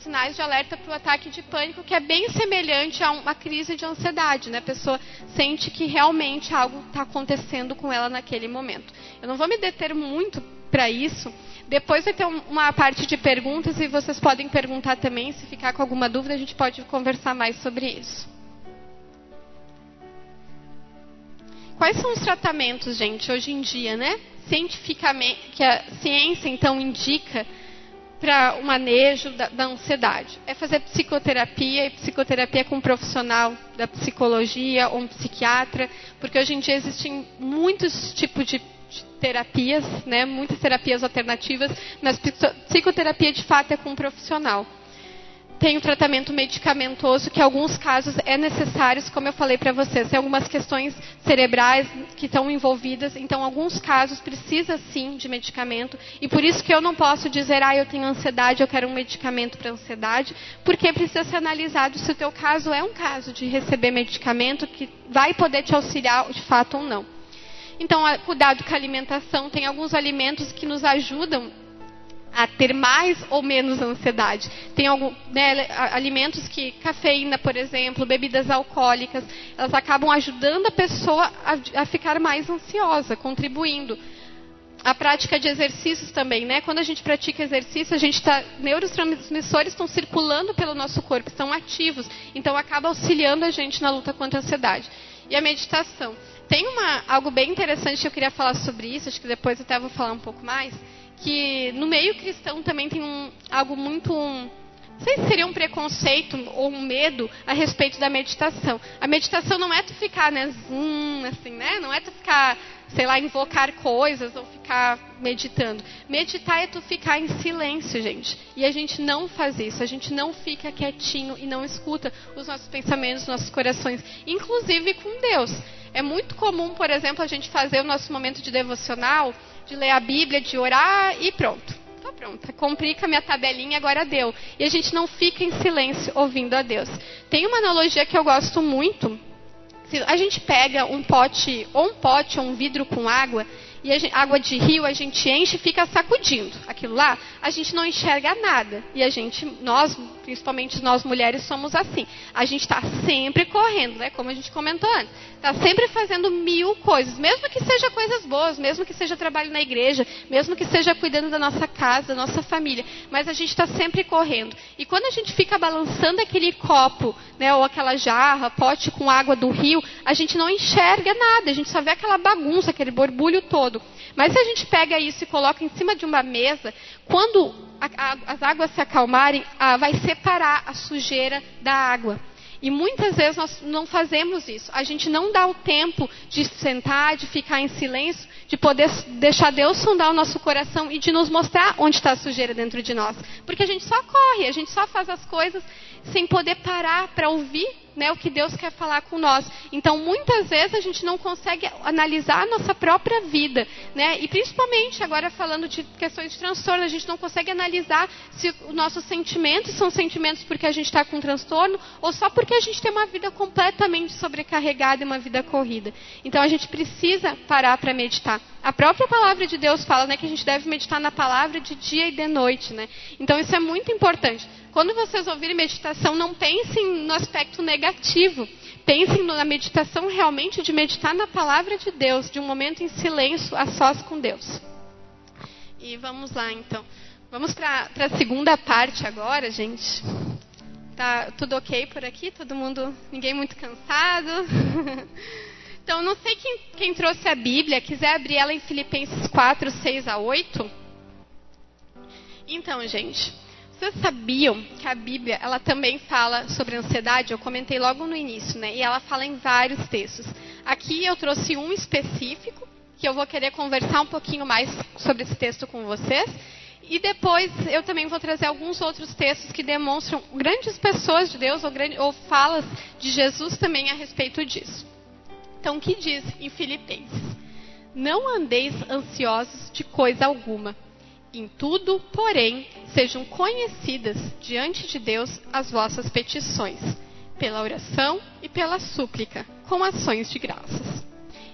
sinais de alerta para o ataque de pânico, que é bem semelhante a uma crise de ansiedade, né? A pessoa sente que realmente algo está acontecendo com ela naquele momento. Eu não vou me deter muito para isso, depois vai ter uma parte de perguntas e vocês podem perguntar também. Se ficar com alguma dúvida, a gente pode conversar mais sobre isso. Quais são os tratamentos, gente, hoje em dia, né? Cientificamente, que a ciência então indica para o manejo da, da, ansiedade. É fazer psicoterapia e psicoterapia com um profissional da psicologia ou um psiquiatra, porque hoje em dia existem muitos tipos de terapias, né, muitas terapias alternativas, mas psicoterapia de fato é com um profissional. Tem o tratamento medicamentoso, que em alguns casos é necessário, como eu falei para vocês, tem algumas questões cerebrais que estão envolvidas, então em alguns casos precisa sim de medicamento, e por isso que eu não posso dizer, ah, eu tenho ansiedade, eu quero um medicamento para ansiedade, porque precisa ser analisado se o teu caso é um caso de receber medicamento que vai poder te auxiliar de fato ou não. Então, cuidado com a alimentação. Tem alguns alimentos que nos ajudam a ter mais ou menos ansiedade. Tem algum, né, alimentos que, cafeína, por exemplo, bebidas alcoólicas, elas acabam ajudando a pessoa a, a ficar mais ansiosa, contribuindo. A prática de exercícios também, né? Quando a gente pratica exercício, a gente está neurotransmissores estão circulando pelo nosso corpo, estão ativos, então acaba auxiliando a gente na luta contra a ansiedade. E a meditação. Tem uma, algo bem interessante que eu queria falar sobre isso, acho que depois até vou falar um pouco mais, que no meio cristão também tem um, algo muito. Um, não sei se seria um preconceito ou um medo a respeito da meditação. A meditação não é tu ficar, né, zoom, assim, né? Não é tu ficar, sei lá, invocar coisas ou ficar meditando. Meditar é tu ficar em silêncio, gente. E a gente não faz isso. A gente não fica quietinho e não escuta os nossos pensamentos, os nossos corações, inclusive com Deus. É muito comum, por exemplo, a gente fazer o nosso momento de devocional, de ler a Bíblia, de orar e pronto. Tá pronta. Cumpri com a minha tabelinha, agora deu. E a gente não fica em silêncio ouvindo a Deus. Tem uma analogia que eu gosto muito. A gente pega um pote, ou um pote, ou um vidro com água, e gente, água de rio a gente enche e fica sacudindo. Aquilo lá, a gente não enxerga nada. E a gente, nós, principalmente nós mulheres, somos assim. A gente está sempre correndo, né? Como a gente comentou antes. Está sempre fazendo mil coisas, mesmo que seja coisas boas, mesmo que seja trabalho na igreja, mesmo que seja cuidando da nossa casa, da nossa família. Mas a gente está sempre correndo. E quando a gente fica balançando aquele copo, né, ou aquela jarra, pote com água do rio, a gente não enxerga nada. A gente só vê aquela bagunça, aquele borbulho todo. Mas se a gente pega isso e coloca em cima de uma mesa, quando a, a, as águas se acalmarem, a, vai separar a sujeira da água. E muitas vezes nós não fazemos isso. A gente não dá o tempo de sentar, de ficar em silêncio, de poder deixar Deus sondar o nosso coração e de nos mostrar onde está a sujeira dentro de nós. Porque a gente só corre, a gente só faz as coisas sem poder parar para ouvir né, o que Deus quer falar com nós. Então, muitas vezes a gente não consegue analisar a nossa própria vida, né? E principalmente agora falando de questões de transtorno, a gente não consegue analisar se os nossos sentimentos são sentimentos porque a gente está com transtorno ou só porque a gente tem uma vida completamente sobrecarregada e uma vida corrida. Então, a gente precisa parar para meditar. A própria palavra de Deus fala, né, que a gente deve meditar na palavra de dia e de noite, né? Então, isso é muito importante. Quando vocês ouvirem meditação, não pensem no aspecto negativo. Pensem na meditação realmente de meditar na palavra de Deus, de um momento em silêncio, a sós com Deus. E vamos lá, então. Vamos para a segunda parte agora, gente. Tá tudo ok por aqui? Todo mundo, ninguém muito cansado? [laughs] então, não sei quem, quem trouxe a Bíblia, quiser abrir ela em Filipenses 4, 6 a 8. Então, gente, vocês sabiam que a Bíblia ela também fala sobre ansiedade? Eu comentei logo no início, né? E ela fala em vários textos. Aqui eu trouxe um específico que eu vou querer conversar um pouquinho mais sobre esse texto com vocês. E depois eu também vou trazer alguns outros textos que demonstram grandes pessoas de Deus ou, grande, ou falas de Jesus também a respeito disso. Então, o que diz em Filipenses? Não andeis ansiosos de coisa alguma em tudo, porém, sejam conhecidas diante de Deus as vossas petições, pela oração e pela súplica, com ações de graças.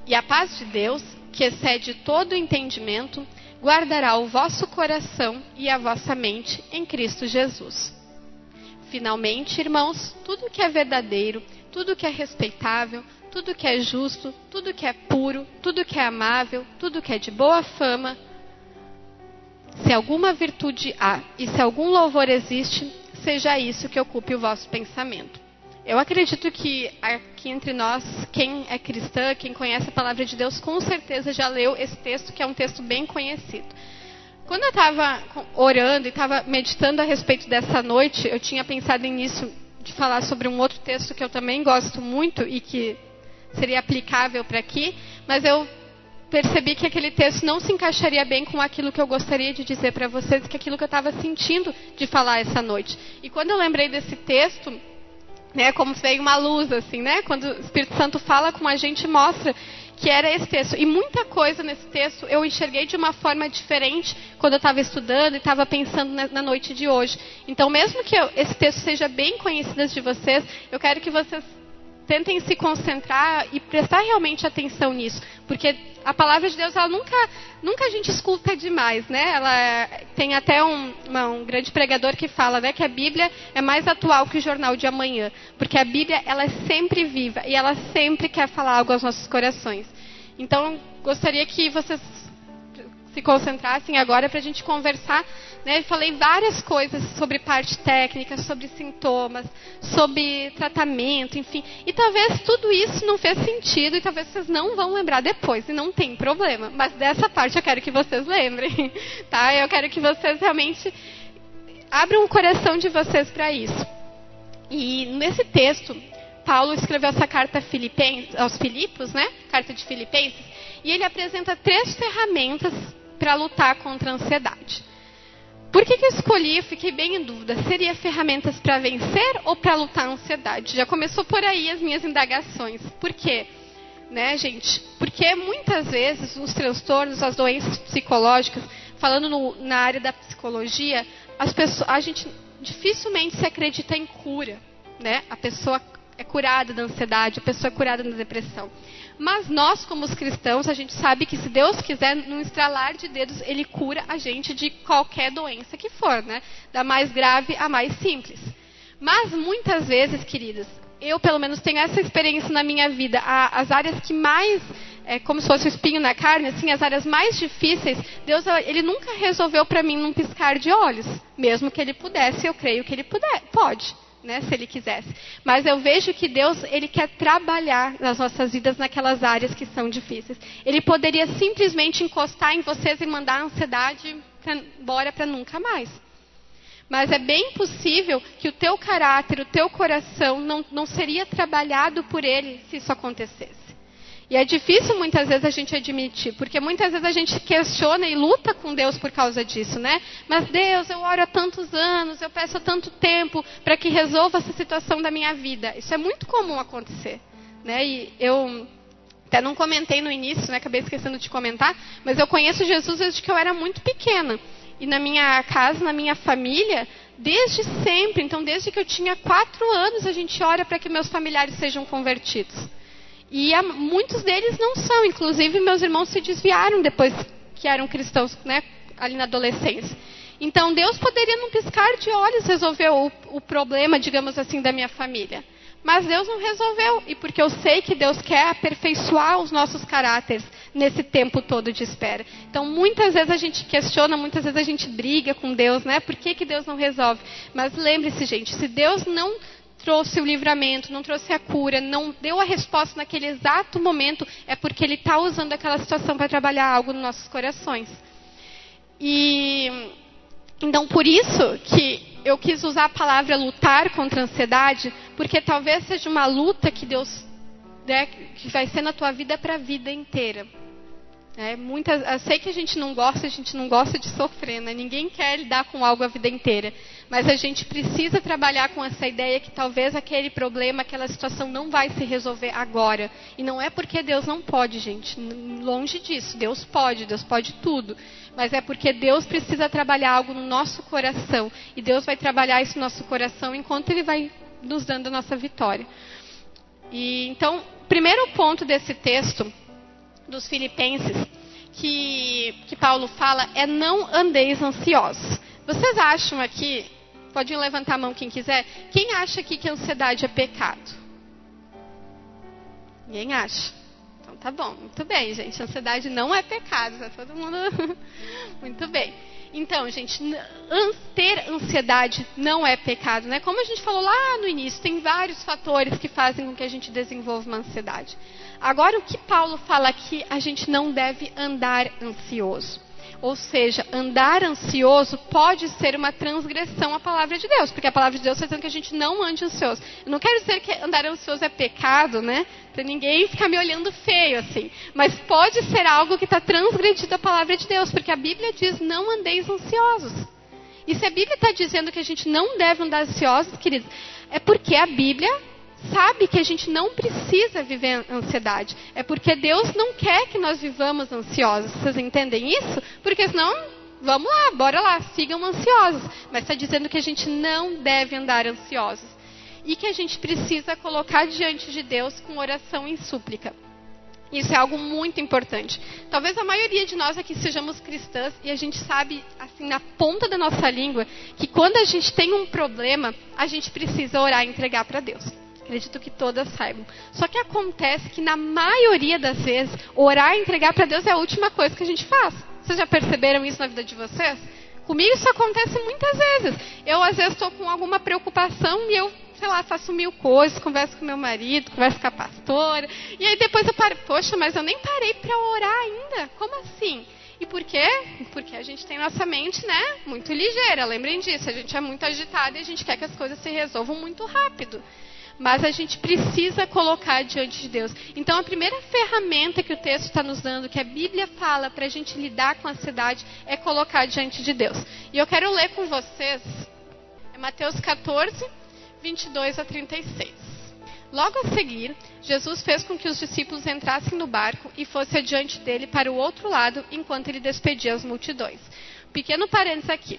E a paz de Deus, que excede todo o entendimento, guardará o vosso coração e a vossa mente em Cristo Jesus. Finalmente, irmãos, tudo que é verdadeiro, tudo que é respeitável, tudo que é justo, tudo que é puro, tudo que é amável, tudo que é de boa fama, se alguma virtude há e se algum louvor existe, seja isso que ocupe o vosso pensamento. Eu acredito que aqui entre nós, quem é cristã, quem conhece a palavra de Deus, com certeza já leu esse texto, que é um texto bem conhecido. Quando eu estava orando e estava meditando a respeito dessa noite, eu tinha pensado nisso, de falar sobre um outro texto que eu também gosto muito e que seria aplicável para aqui, mas eu percebi que aquele texto não se encaixaria bem com aquilo que eu gostaria de dizer para vocês, que aquilo que eu estava sentindo de falar essa noite. E quando eu lembrei desse texto, né, como veio uma luz assim, né? Quando o Espírito Santo fala com a gente, mostra que era esse texto. E muita coisa nesse texto eu enxerguei de uma forma diferente quando eu estava estudando e estava pensando na noite de hoje. Então, mesmo que eu, esse texto seja bem conhecido de vocês, eu quero que vocês tentem se concentrar e prestar realmente atenção nisso, porque a palavra de Deus, ela nunca, nunca a gente escuta demais, né? Ela tem até um, uma, um grande pregador que fala, né, que a Bíblia é mais atual que o jornal de amanhã, porque a Bíblia ela é sempre viva e ela sempre quer falar algo aos nossos corações. Então, gostaria que vocês se concentrassem agora para a gente conversar. Né? Falei várias coisas sobre parte técnica, sobre sintomas, sobre tratamento, enfim. E talvez tudo isso não fez sentido e talvez vocês não vão lembrar depois, e não tem problema. Mas dessa parte eu quero que vocês lembrem. [laughs] Tá? Eu quero que vocês realmente abram o coração de vocês para isso. E nesse texto, Paulo escreveu essa carta aos Filipos, né? Carta de Filipenses, e ele apresenta três ferramentas para lutar contra a ansiedade. Por que, que eu escolhi? Eu fiquei bem em dúvida. Seria ferramentas para vencer ou para lutar a ansiedade? Já começou por aí as minhas indagações. Por quê? Né, gente? Porque muitas vezes os transtornos, as doenças psicológicas, falando no, na área da psicologia, as pessoas, a gente dificilmente se acredita em cura. Né? A pessoa é curada da ansiedade, a pessoa é curada da depressão. Mas nós, como os cristãos, a gente sabe que se Deus quiser, num estralar de dedos, Ele cura a gente de qualquer doença que for, né? Da mais grave à mais simples. Mas muitas vezes, queridas, eu pelo menos tenho essa experiência na minha vida. As áreas que mais, é, como se fosse o espinho na carne, assim, as áreas mais difíceis, Deus ele nunca resolveu para mim num piscar de olhos. Mesmo que Ele pudesse, eu creio que Ele puder, pode né, se ele quisesse. Mas eu vejo que Deus, ele quer trabalhar nas nossas vidas naquelas áreas que são difíceis. Ele poderia simplesmente encostar em vocês e mandar a ansiedade embora para nunca mais. Mas é bem possível que o teu caráter, o teu coração não, não seria trabalhado por ele se isso acontecesse. E é difícil muitas vezes a gente admitir, porque muitas vezes a gente questiona e luta com Deus por causa disso, né? Mas Deus, eu oro há tantos anos, eu peço há tanto tempo para que resolva essa situação da minha vida. Isso é muito comum acontecer, né? E eu até não comentei no início, né? Acabei esquecendo de comentar, mas eu conheço Jesus desde que eu era muito pequena. E na minha casa, na minha família, desde sempre, então desde que eu tinha quatro anos, a gente ora para que meus familiares sejam convertidos. E muitos deles não são, inclusive meus irmãos se desviaram depois que eram cristãos, né, ali na adolescência. Então Deus poderia, num piscar de olhos, resolver o, o problema, digamos assim, da minha família. Mas Deus não resolveu, e porque eu sei que Deus quer aperfeiçoar os nossos caráteres nesse tempo todo de espera. Então, muitas vezes a gente questiona, muitas vezes a gente briga com Deus, né? Por que, que Deus não resolve? Mas lembre-se, gente, se Deus não trouxe o livramento, não trouxe a cura, não deu a resposta naquele exato momento, é porque Ele está usando aquela situação para trabalhar algo nos nossos corações. E então por isso que eu quis usar a palavra lutar contra a ansiedade, porque talvez seja uma luta que Deus né, que vai ser na tua vida para a vida inteira. É, muitas, eu sei que a gente não gosta, a gente não gosta de sofrer, né? Ninguém quer lidar com algo a vida inteira. Mas a gente precisa trabalhar com essa ideia que talvez aquele problema, aquela situação não vai se resolver agora. E não é porque Deus não pode, gente. Longe disso. Deus pode, Deus pode tudo. Mas é porque Deus precisa trabalhar algo no nosso coração. E Deus vai trabalhar isso no nosso coração enquanto Ele vai nos dando a nossa vitória. E então, primeiro ponto desse texto dos Filipenses que, que Paulo fala é não andeis ansiosos. Vocês acham aqui, pode levantar a mão quem quiser, quem acha aqui que ansiedade é pecado? Ninguém acha. Então tá bom, muito bem, gente. Ansiedade não é pecado, tá todo mundo. [laughs] muito bem. Então, gente, ter ansiedade não é pecado, né? Como a gente falou lá no início, tem vários fatores que fazem com que a gente desenvolva uma ansiedade. Agora, o que Paulo fala aqui, a gente não deve andar ansioso. Ou seja, andar ansioso pode ser uma transgressão à palavra de Deus, porque a palavra de Deus está dizendo que a gente não ande ansioso. Eu não quero dizer que andar ansioso é pecado, né? Para ninguém ficar me olhando feio assim. Mas pode ser algo que está transgredindo a palavra de Deus, porque a Bíblia diz: não andeis ansiosos. E se a Bíblia está dizendo que a gente não deve andar ansiosos, queridos, é porque a Bíblia sabe que a gente não precisa viver ansiedade. É porque Deus não quer que nós vivamos ansiosos. Vocês entendem isso? Porque senão, vamos lá, bora lá, sigam ansiosos. Mas está dizendo que a gente não deve andar ansiosos. E que a gente precisa colocar diante de Deus com oração e súplica. Isso é algo muito importante. Talvez a maioria de nós aqui sejamos cristãs e a gente sabe, assim, na ponta da nossa língua, que quando a gente tem um problema, a gente precisa orar e entregar para Deus. Acredito que todas saibam. Só que acontece que na maioria das vezes, orar e entregar para Deus é a última coisa que a gente faz. Vocês já perceberam isso na vida de vocês? Comigo isso acontece muitas vezes. Eu às vezes estou com alguma preocupação e eu, sei lá, faço mil coisas, converso com meu marido, converso com a pastora, e aí depois eu paro, poxa, mas eu nem parei para orar ainda. Como assim? E por quê? Porque a gente tem nossa mente, né, muito ligeira. Lembrem disso, a gente é muito agitado e a gente quer que as coisas se resolvam muito rápido mas a gente precisa colocar diante de Deus. Então, a primeira ferramenta que o texto está nos dando, que a Bíblia fala para a gente lidar com a ansiedade, é colocar diante de Deus. E eu quero ler com vocês, é Mateus 14, 22 a 36. Logo a seguir, Jesus fez com que os discípulos entrassem no barco e fosse adiante dele para o outro lado, enquanto ele despedia as multidões. Pequeno parênteses aqui.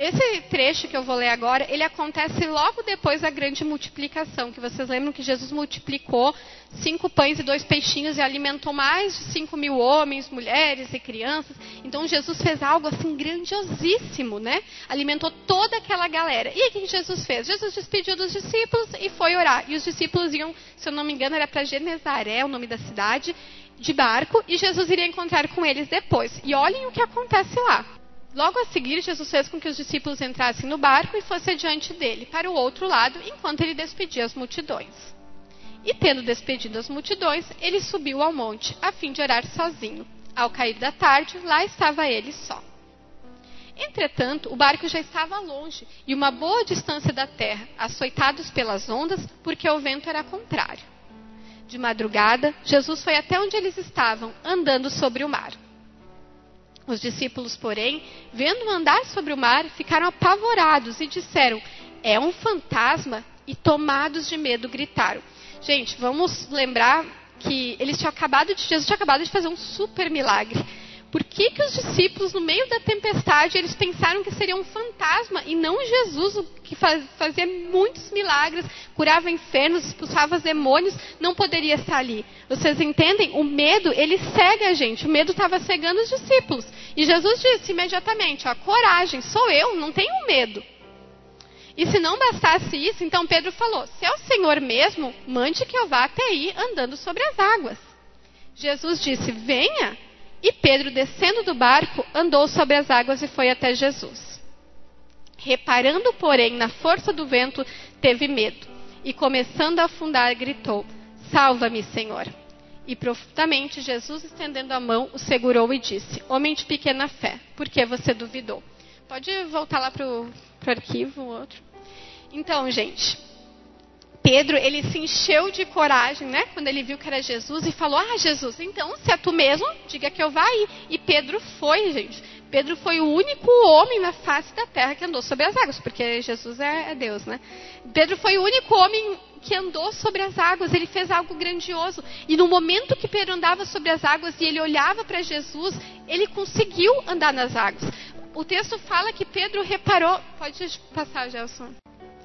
Esse trecho que eu vou ler agora, ele acontece logo depois da grande multiplicação, que vocês lembram que Jesus multiplicou cinco pães e dois peixinhos e alimentou mais de cinco mil homens, mulheres e crianças. Então Jesus fez algo assim grandiosíssimo, né? Alimentou toda aquela galera. E o que Jesus fez? Jesus despediu dos discípulos e foi orar. E os discípulos iam, se eu não me engano, era para Genezaré, o nome da cidade, de barco, e Jesus iria encontrar com eles depois. E olhem o que acontece lá. Logo a seguir, Jesus fez com que os discípulos entrassem no barco e fossem adiante dele, para o outro lado, enquanto ele despedia as multidões. E tendo despedido as multidões, ele subiu ao monte, a fim de orar sozinho. Ao cair da tarde, lá estava ele só. Entretanto, o barco já estava longe e uma boa distância da terra, açoitados pelas ondas, porque o vento era contrário. De madrugada, Jesus foi até onde eles estavam, andando sobre o mar. Os discípulos, porém, vendo andar sobre o mar, ficaram apavorados e disseram: É um fantasma? E tomados de medo, gritaram. Gente, vamos lembrar que eles tinham acabado de, Jesus tinha acabado de fazer um super milagre. Por que, que os discípulos, no meio da tempestade, eles pensaram que seria um fantasma e não Jesus, que faz, fazia muitos milagres, curava enfermos, expulsava demônios, não poderia estar ali? Vocês entendem? O medo, ele cega a gente. O medo estava cegando os discípulos. E Jesus disse imediatamente: ó, coragem, sou eu, não tenho medo. E se não bastasse isso, então Pedro falou: Se é o Senhor mesmo, mande que eu vá até aí andando sobre as águas. Jesus disse: Venha. E Pedro, descendo do barco, andou sobre as águas e foi até Jesus. Reparando, porém, na força do vento, teve medo e, começando a afundar, gritou: Salva-me, Senhor. E profundamente Jesus, estendendo a mão, o segurou e disse: Homem de pequena fé, por que você duvidou? Pode voltar lá para o arquivo, outro. Então, gente, Pedro, ele se encheu de coragem, né? Quando ele viu que era Jesus e falou: Ah, Jesus, então, se é tu mesmo, diga que eu vá aí. E Pedro foi, gente. Pedro foi o único homem na face da terra que andou sobre as águas, porque Jesus é, é Deus, né? Pedro foi o único homem que andou sobre as águas, ele fez algo grandioso. E no momento que Pedro andava sobre as águas e ele olhava para Jesus, ele conseguiu andar nas águas. O texto fala que Pedro reparou. Pode passar, Gelson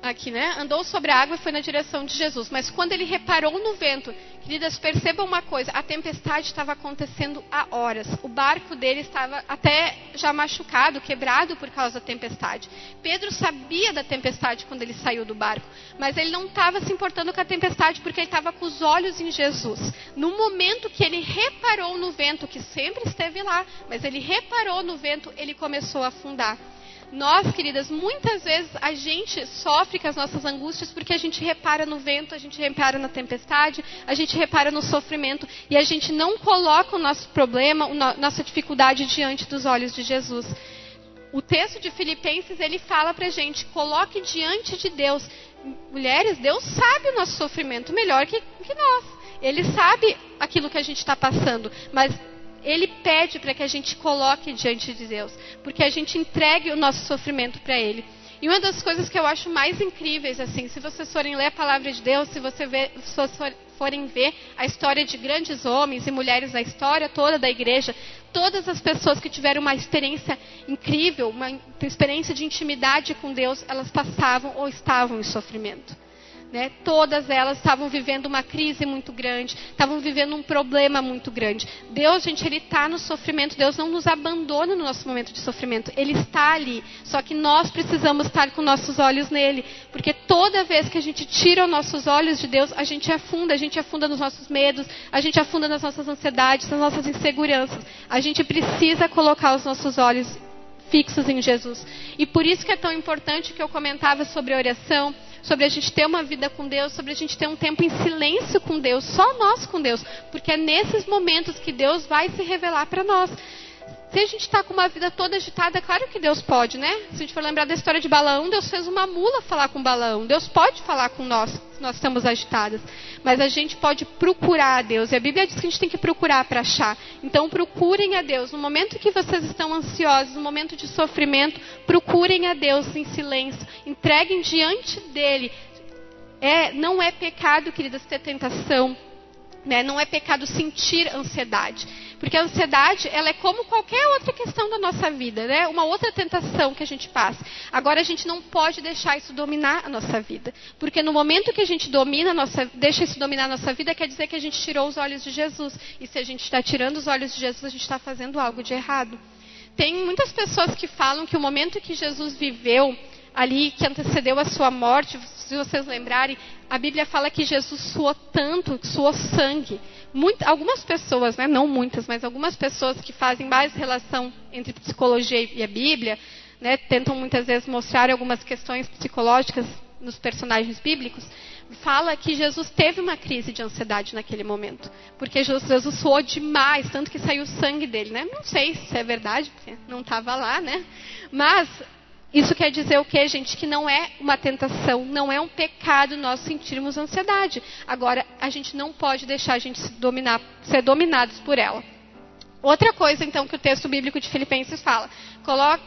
aqui, né? Andou sobre a água e foi na direção de Jesus. Mas quando ele reparou no vento, queridas, percebam uma coisa: a tempestade estava acontecendo há horas. O barco dele estava até já machucado, quebrado por causa da tempestade. Pedro sabia da tempestade quando ele saiu do barco, mas ele não estava se importando com a tempestade porque ele estava com os olhos em Jesus. No momento que ele reparou no vento, que sempre esteve lá, mas ele reparou no vento, ele começou a afundar. Nós, queridas, muitas vezes a gente sofre com as nossas angústias porque a gente repara no vento, a gente repara na tempestade, a gente repara no sofrimento e a gente não coloca o nosso problema, a nossa dificuldade diante dos olhos de Jesus. O texto de Filipenses ele fala para gente: coloque diante de Deus. Mulheres, Deus sabe o nosso sofrimento melhor que, que nós. Ele sabe aquilo que a gente está passando, mas ele pede para que a gente coloque diante de Deus, porque a gente entregue o nosso sofrimento para Ele. E uma das coisas que eu acho mais incríveis, assim, se vocês forem ler a palavra de Deus, se, vocês forem ver a história de grandes homens e mulheres da história toda da igreja, todas as pessoas que tiveram uma experiência incrível, uma experiência de intimidade com Deus, elas passavam ou estavam em sofrimento. Né? Todas elas estavam vivendo uma crise muito grande, estavam vivendo um problema muito grande. Deus, gente, Ele está no sofrimento. Deus não nos abandona no nosso momento de sofrimento. Ele está ali. Só que nós precisamos estar com nossos olhos nele. Porque toda vez que a gente tira os nossos olhos de Deus, a gente afunda. A gente afunda nos nossos medos, a gente afunda nas nossas ansiedades, nas nossas inseguranças. A gente precisa colocar os nossos olhos fixos em Jesus. E por isso que é tão importante que eu comentava sobre a oração sobre a gente ter uma vida com Deus, sobre a gente ter um tempo em silêncio com Deus, só nós com Deus, porque é nesses momentos que Deus vai se revelar para nós. Se a gente está com uma vida toda agitada, claro que Deus pode, né? Se a gente for lembrar da história de Balaão, Deus fez uma mula falar com Balaão. Deus pode falar com nós, se nós estamos agitadas. Mas a gente pode procurar a Deus. E a Bíblia diz que a gente tem que procurar para achar. Então procurem a Deus. No momento que vocês estão ansiosos, no momento de sofrimento, procurem a Deus em silêncio. Entreguem diante dele. É, não é pecado, queridas, ter tentação. Né? Não é pecado sentir ansiedade. Porque a ansiedade, ela é como qualquer outra questão da nossa vida, né? Uma outra tentação que a gente passa. Agora a gente não pode deixar isso dominar a nossa vida. Porque no momento que a gente domina nossa, deixa isso dominar a nossa vida, quer dizer que a gente tirou os olhos de Jesus. E se a gente está tirando os olhos de Jesus, a gente está fazendo algo de errado. Tem muitas pessoas que falam que o momento que Jesus viveu, ali que antecedeu a sua morte, se vocês lembrarem, a Bíblia fala que Jesus suou tanto, suou sangue. Algumas pessoas, né, não muitas, mas algumas pessoas que fazem mais relação entre psicologia e a Bíblia, né, tentam muitas vezes mostrar algumas questões psicológicas nos personagens bíblicos, fala que Jesus teve uma crise de ansiedade naquele momento. Porque Jesus suou demais, tanto que saiu sangue dele, né? Não sei se é verdade, porque não estava lá, né? Mas isso quer dizer o que, gente? Que não é uma tentação, não é um pecado nós sentirmos ansiedade. Agora, a gente não pode deixar a gente se dominar, ser dominados por ela. Outra coisa, então, que o texto bíblico de Filipenses fala: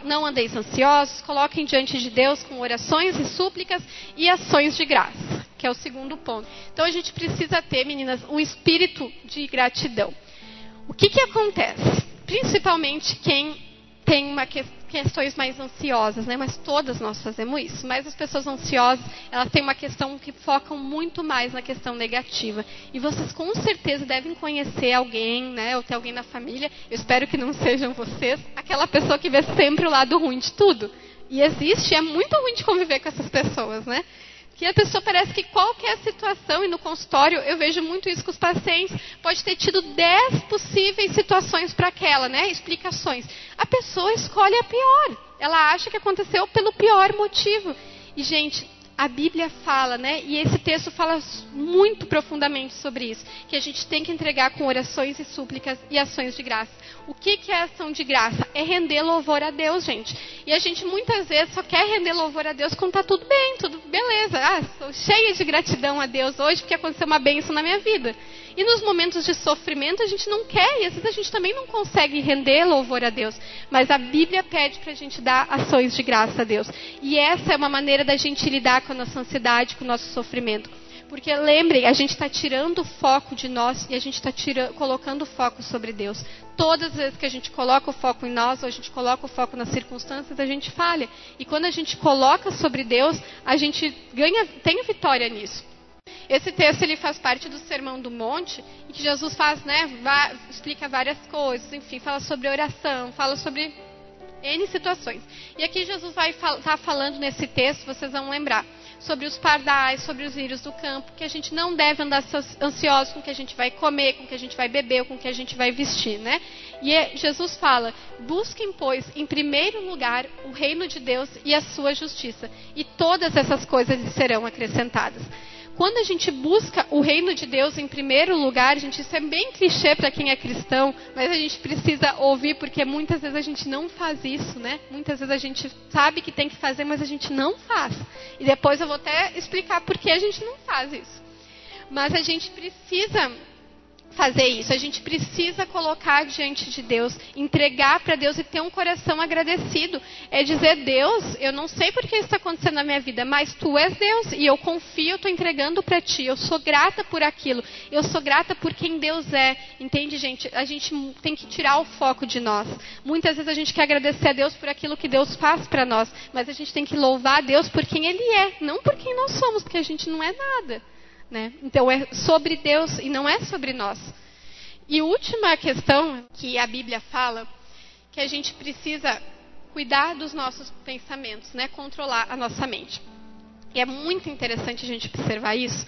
não andeis ansiosos, coloquem diante de Deus com orações e súplicas e ações de graça, que é o segundo ponto. Então, a gente precisa ter, meninas, um espírito de gratidão. O que, que acontece? Principalmente quem tem uma que, questões mais ansiosas, né? Mas todas nós fazemos isso. Mas as pessoas ansiosas, elas têm uma questão que focam muito mais na questão negativa. E vocês com certeza devem conhecer alguém, né? Ou ter alguém na família. Eu espero que não sejam vocês, aquela pessoa que vê sempre o lado ruim de tudo. E existe, é muito ruim de conviver com essas pessoas, né? Que a pessoa parece que qualquer situação, e no consultório eu vejo muito isso com os pacientes, pode ter tido 10 possíveis situações para aquela, né? Explicações. A pessoa escolhe a pior. Ela acha que aconteceu pelo pior motivo. E, gente, a Bíblia fala, né? E esse texto fala muito profundamente sobre isso, que a gente tem que entregar com orações e súplicas e ações de graça. O que, que é ação de graça? É render louvor a Deus, gente. E a gente muitas vezes só quer render louvor a Deus quando está tudo bem, tudo beleza. Ah, sou cheia de gratidão a Deus hoje porque aconteceu uma bênção na minha vida. E nos momentos de sofrimento a gente não quer, e às vezes a gente também não consegue render louvor a Deus. Mas a Bíblia pede para a gente dar ações de graça a Deus. E essa é uma maneira da gente lidar com a nossa ansiedade, com o nosso sofrimento. Porque lembrem, a gente está tirando o foco de nós e a gente está colocando o foco sobre Deus. Todas as vezes que a gente coloca o foco em nós, ou a gente coloca o foco nas circunstâncias, a gente falha. E quando a gente coloca sobre Deus, a gente ganha, tem vitória nisso. Esse texto ele faz parte do Sermão do Monte, em que Jesus faz, né, explica várias coisas, enfim, fala sobre oração, fala sobre N situações. E aqui Jesus vai estar tá falando nesse texto, vocês vão lembrar, sobre os pardais, sobre os vírus do campo, que a gente não deve andar ansioso com o que a gente vai comer, com o que a gente vai beber, com o que a gente vai vestir, né? E é, Jesus fala: busquem, pois, em primeiro lugar o reino de Deus e a sua justiça, e todas essas coisas lhe serão acrescentadas quando a gente busca o reino de Deus em primeiro lugar, gente, isso é bem clichê para quem é cristão, mas a gente precisa ouvir porque muitas vezes a gente não faz isso, né? Muitas vezes a gente sabe que tem que fazer, mas a gente não faz. E depois eu vou até explicar por que a gente não faz isso. Mas a gente precisa fazer isso. A gente precisa colocar diante de Deus, entregar para Deus e ter um coração agradecido. É dizer, Deus, eu não sei por que isso está acontecendo na minha vida, mas Tu és Deus e eu confio, eu estou entregando para Ti. Eu sou grata por aquilo. Eu sou grata por quem Deus é. Entende, gente? A gente tem que tirar o foco de nós. Muitas vezes a gente quer agradecer a Deus por aquilo que Deus faz para nós, mas a gente tem que louvar a Deus por quem Ele é, não por quem nós somos, porque a gente não é nada. Né? Então é sobre Deus e não é sobre nós. E última questão que a Bíblia fala, que a gente precisa cuidar dos nossos pensamentos, né? controlar a nossa mente. E é muito interessante a gente observar isso,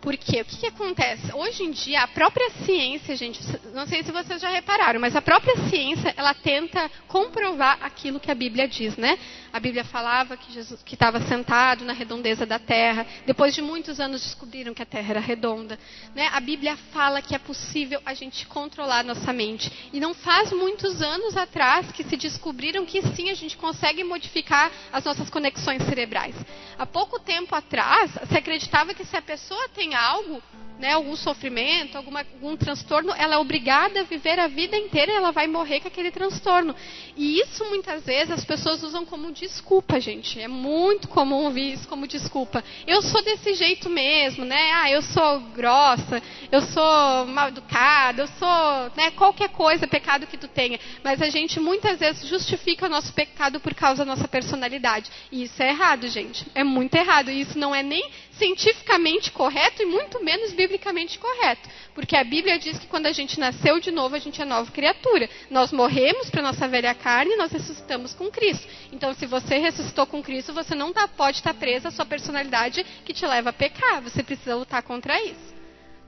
porque o que, que, acontece? Hoje em dia, a própria ciência, gente, não sei se vocês já repararam, mas a própria ciência, ela tenta comprovar aquilo que a Bíblia diz, né? A Bíblia falava que Jesus que estava sentado na redondeza da terra. Depois de muitos anos descobriram que a terra era redonda, né? A Bíblia fala que é possível a gente controlar nossa mente. E não faz muitos anos atrás que se descobriram que sim, a gente consegue modificar as nossas conexões cerebrais. Há pouco tempo atrás, se acreditava que se a pessoa tem tem algo, né, algum sofrimento, alguma, algum transtorno, ela é obrigada a viver a vida inteira e ela vai morrer com aquele transtorno. E isso muitas vezes as pessoas usam como desculpa, gente. É muito comum ouvir isso como desculpa. Eu sou desse jeito mesmo, né? Ah, eu sou grossa, eu sou mal educada, eu sou, né, qualquer coisa, pecado que tu tenha. Mas a gente muitas vezes justifica o nosso pecado por causa da nossa personalidade. E isso é errado, gente. É muito errado. E isso não é nem cientificamente correto e muito menos biblicamente correto. Porque a Bíblia diz que quando a gente nasceu de novo, a gente é nova criatura. Nós morremos para nossa velha carne e nós ressuscitamos com Cristo. Então, se você ressuscitou com Cristo, você não tá, pode estar tá presa à sua personalidade que te leva a pecar. Você precisa lutar contra isso.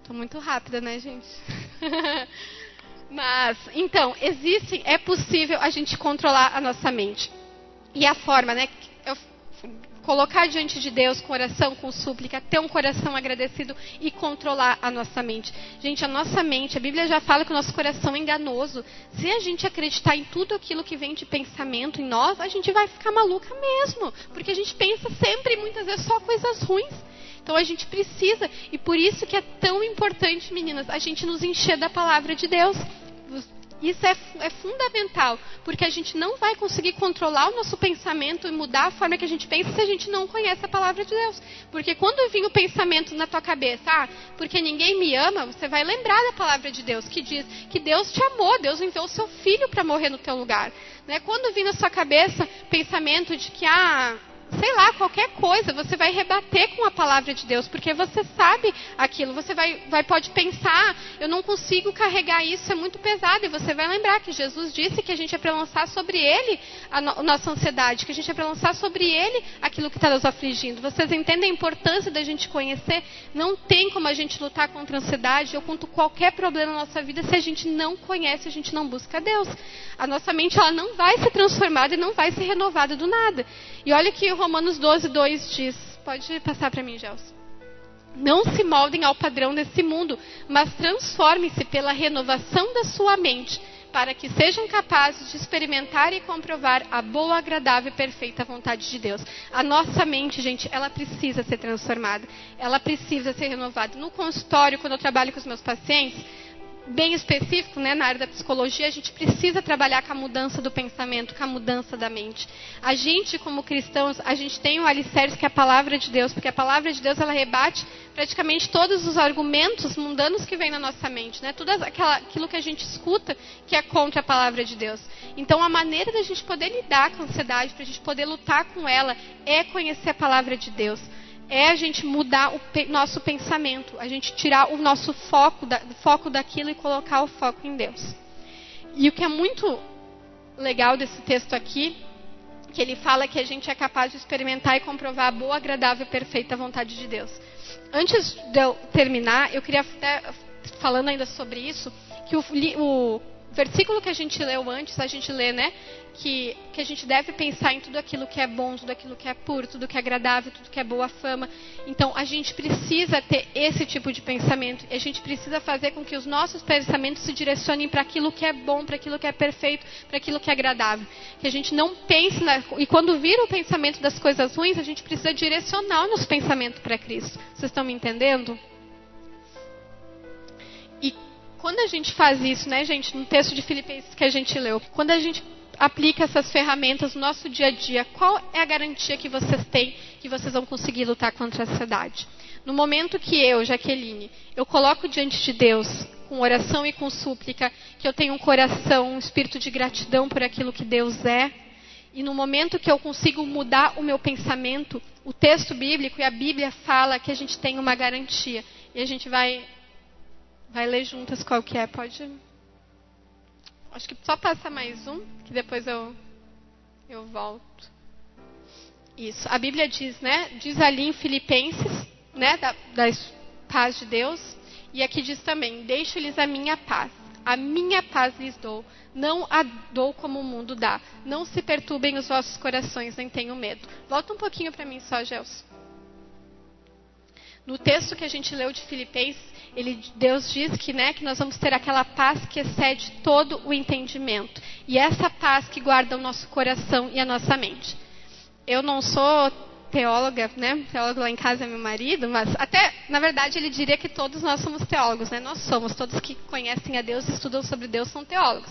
Estou muito rápida, né, gente? [laughs] Mas, então, existe, é possível a gente controlar a nossa mente. E a forma, né? Eu colocar diante de Deus com oração, com súplica, ter um coração agradecido e controlar a nossa mente. Gente, a nossa mente, a Bíblia já fala que o nosso coração é enganoso. Se a gente acreditar em tudo aquilo que vem de pensamento em nós, a gente vai ficar maluca mesmo, porque a gente pensa sempre, muitas vezes, só coisas ruins. Então a gente precisa, e por isso que é tão importante, meninas, a gente nos encher da palavra de Deus. Isso é, é, fundamental, porque a gente não vai conseguir controlar o nosso pensamento e mudar a forma que a gente pensa se a gente não conhece a palavra de Deus. Porque quando vir o pensamento na tua cabeça, ah, porque ninguém me ama, você vai lembrar da palavra de Deus, que diz que Deus te amou, Deus enviou o seu filho para morrer no teu lugar. Né? Quando vir na sua cabeça pensamento de que, ah, sei lá, qualquer coisa, você vai rebater com a palavra de Deus, porque você sabe aquilo. Você vai, vai pode pensar, eu não consigo carregar isso, é muito pesado. E você vai lembrar que Jesus disse que a gente é para lançar sobre ele a, no, nossa ansiedade, que a gente é para lançar sobre ele aquilo que está nos afligindo. Vocês entendem a importância da gente conhecer? Não tem como a gente lutar contra a ansiedade ou contra qualquer problema na nossa vida se a gente não conhece, a gente não busca Deus. A nossa mente ela não vai ser transformada e não vai ser renovada do nada. E olha que Romanos 12, 2 diz. Pode passar para mim, Gelson. Não se moldem ao padrão desse mundo, mas transformem-se pela renovação da sua mente, para que sejam capazes de experimentar e comprovar a boa, agradável e perfeita vontade de Deus. A nossa mente, gente, ela precisa ser transformada, ela precisa ser renovada. No consultório, quando eu trabalho com os meus pacientes, bem específico, né, na área da psicologia, a gente precisa trabalhar com a mudança do pensamento, com a mudança da mente. A gente, como cristãos, a gente tem o alicerce que é a palavra de Deus, porque a palavra de Deus ela rebate praticamente todos os argumentos mundanos que vêm na nossa mente, né? Tudo aquela, aquilo que a gente escuta que é contra a palavra de Deus. Então, a maneira da gente poder lidar com a ansiedade, para a gente poder lutar com ela, é conhecer a palavra de Deus é a gente mudar o pe nosso pensamento, a gente tirar o nosso foco, da, foco daquilo e colocar o foco em Deus. E o que é muito legal desse texto aqui, que ele fala que a gente é capaz de experimentar e comprovar a boa, agradável e perfeita vontade de Deus. Antes de eu terminar, eu queria até, falando ainda sobre isso, que o, o versículo que a gente leu antes, a gente lê, né? Que, que a gente deve pensar em tudo aquilo que é bom, tudo aquilo que é puro, tudo que é agradável, tudo que é boa fama. Então, a gente precisa ter esse tipo de pensamento. E a gente precisa fazer com que os nossos pensamentos se direcionem para aquilo que é bom, para aquilo que é perfeito, para aquilo que é agradável. Que a gente não pense. Na, e quando vira o pensamento das coisas ruins, a gente precisa direcionar o nosso pensamento para Cristo. Vocês estão me entendendo? Quando a gente faz isso, né, gente, no texto de Filipenses que a gente leu, quando a gente aplica essas ferramentas no nosso dia a dia, qual é a garantia que vocês têm que vocês vão conseguir lutar contra a ansiedade? No momento que eu, Jaqueline, eu coloco diante de Deus, com oração e com súplica, que eu tenho um coração, um espírito de gratidão por aquilo que Deus é, e no momento que eu consigo mudar o meu pensamento, o texto bíblico e a Bíblia fala que a gente tem uma garantia. E a gente vai Vai ler juntas qual que é, pode. Acho que só passa mais um, que depois eu eu volto. Isso. A Bíblia diz, né? Diz ali em Filipenses, né? Da, da paz de Deus. E aqui diz também: Deixo-lhes a minha paz. A minha paz lhes dou. Não a dou como o mundo dá. Não se perturbem os vossos corações, nem tenham medo. Volta um pouquinho para mim só, Gelson. No texto que a gente leu de Filipenses, ele, Deus diz que, né, que nós vamos ter aquela paz que excede todo o entendimento. E essa paz que guarda o nosso coração e a nossa mente. Eu não sou teóloga, né? Teólogo lá em casa é meu marido, mas até, na verdade, ele diria que todos nós somos teólogos, né? Nós somos, todos que conhecem a Deus, estudam sobre Deus, são teólogos.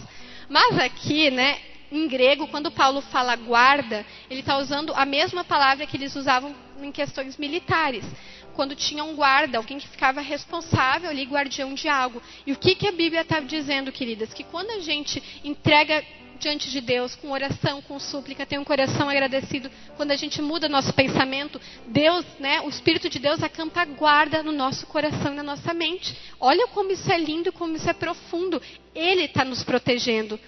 Mas aqui, né, em grego, quando Paulo fala guarda, ele está usando a mesma palavra que eles usavam em questões militares quando tinha um guarda, alguém que ficava responsável ali, guardião de algo. E o que, que a Bíblia está dizendo, queridas? Que quando a gente entrega diante de Deus, com oração, com súplica, tem um coração agradecido, quando a gente muda nosso pensamento, Deus, né, o Espírito de Deus acampa guarda no nosso coração e na nossa mente. Olha como isso é lindo, como isso é profundo. Ele está nos protegendo.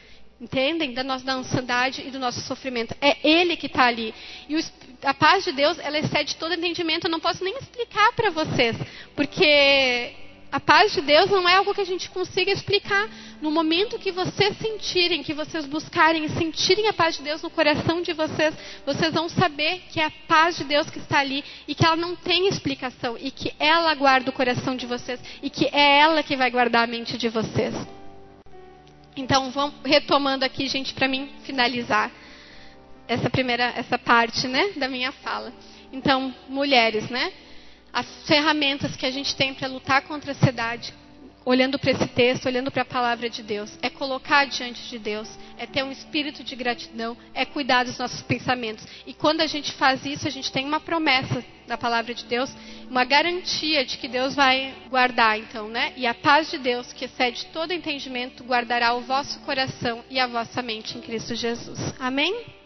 Entendem? Da nossa da ansiedade e do nosso sofrimento. É Ele que está ali. E o, a paz de Deus, ela excede todo entendimento. Eu não posso nem explicar para vocês. Porque A paz de Deus não é algo que a gente consiga explicar. No momento que vocês sentirem, que vocês buscarem e sentirem a paz de Deus no coração de vocês, vocês vão saber que é a paz de Deus que está ali e que ela não tem explicação e que ela guarda o coração de vocês e que é ela que vai guardar a mente de vocês. Então, vamos retomando aqui, gente, para mim finalizar essa primeira essa parte, né, da minha fala. Então, mulheres, né? as ferramentas que a gente tem para lutar contra a ansiedade, olhando para esse texto, olhando para a palavra de Deus, é colocar diante de Deus, é ter um espírito de gratidão, é cuidar dos nossos pensamentos. E quando a gente faz isso, a gente tem uma promessa da palavra de Deus, uma garantia de que Deus vai guardar, então, né? E a paz de Deus, que excede todo entendimento, guardará o vosso coração e a vossa mente em Cristo Jesus. Amém?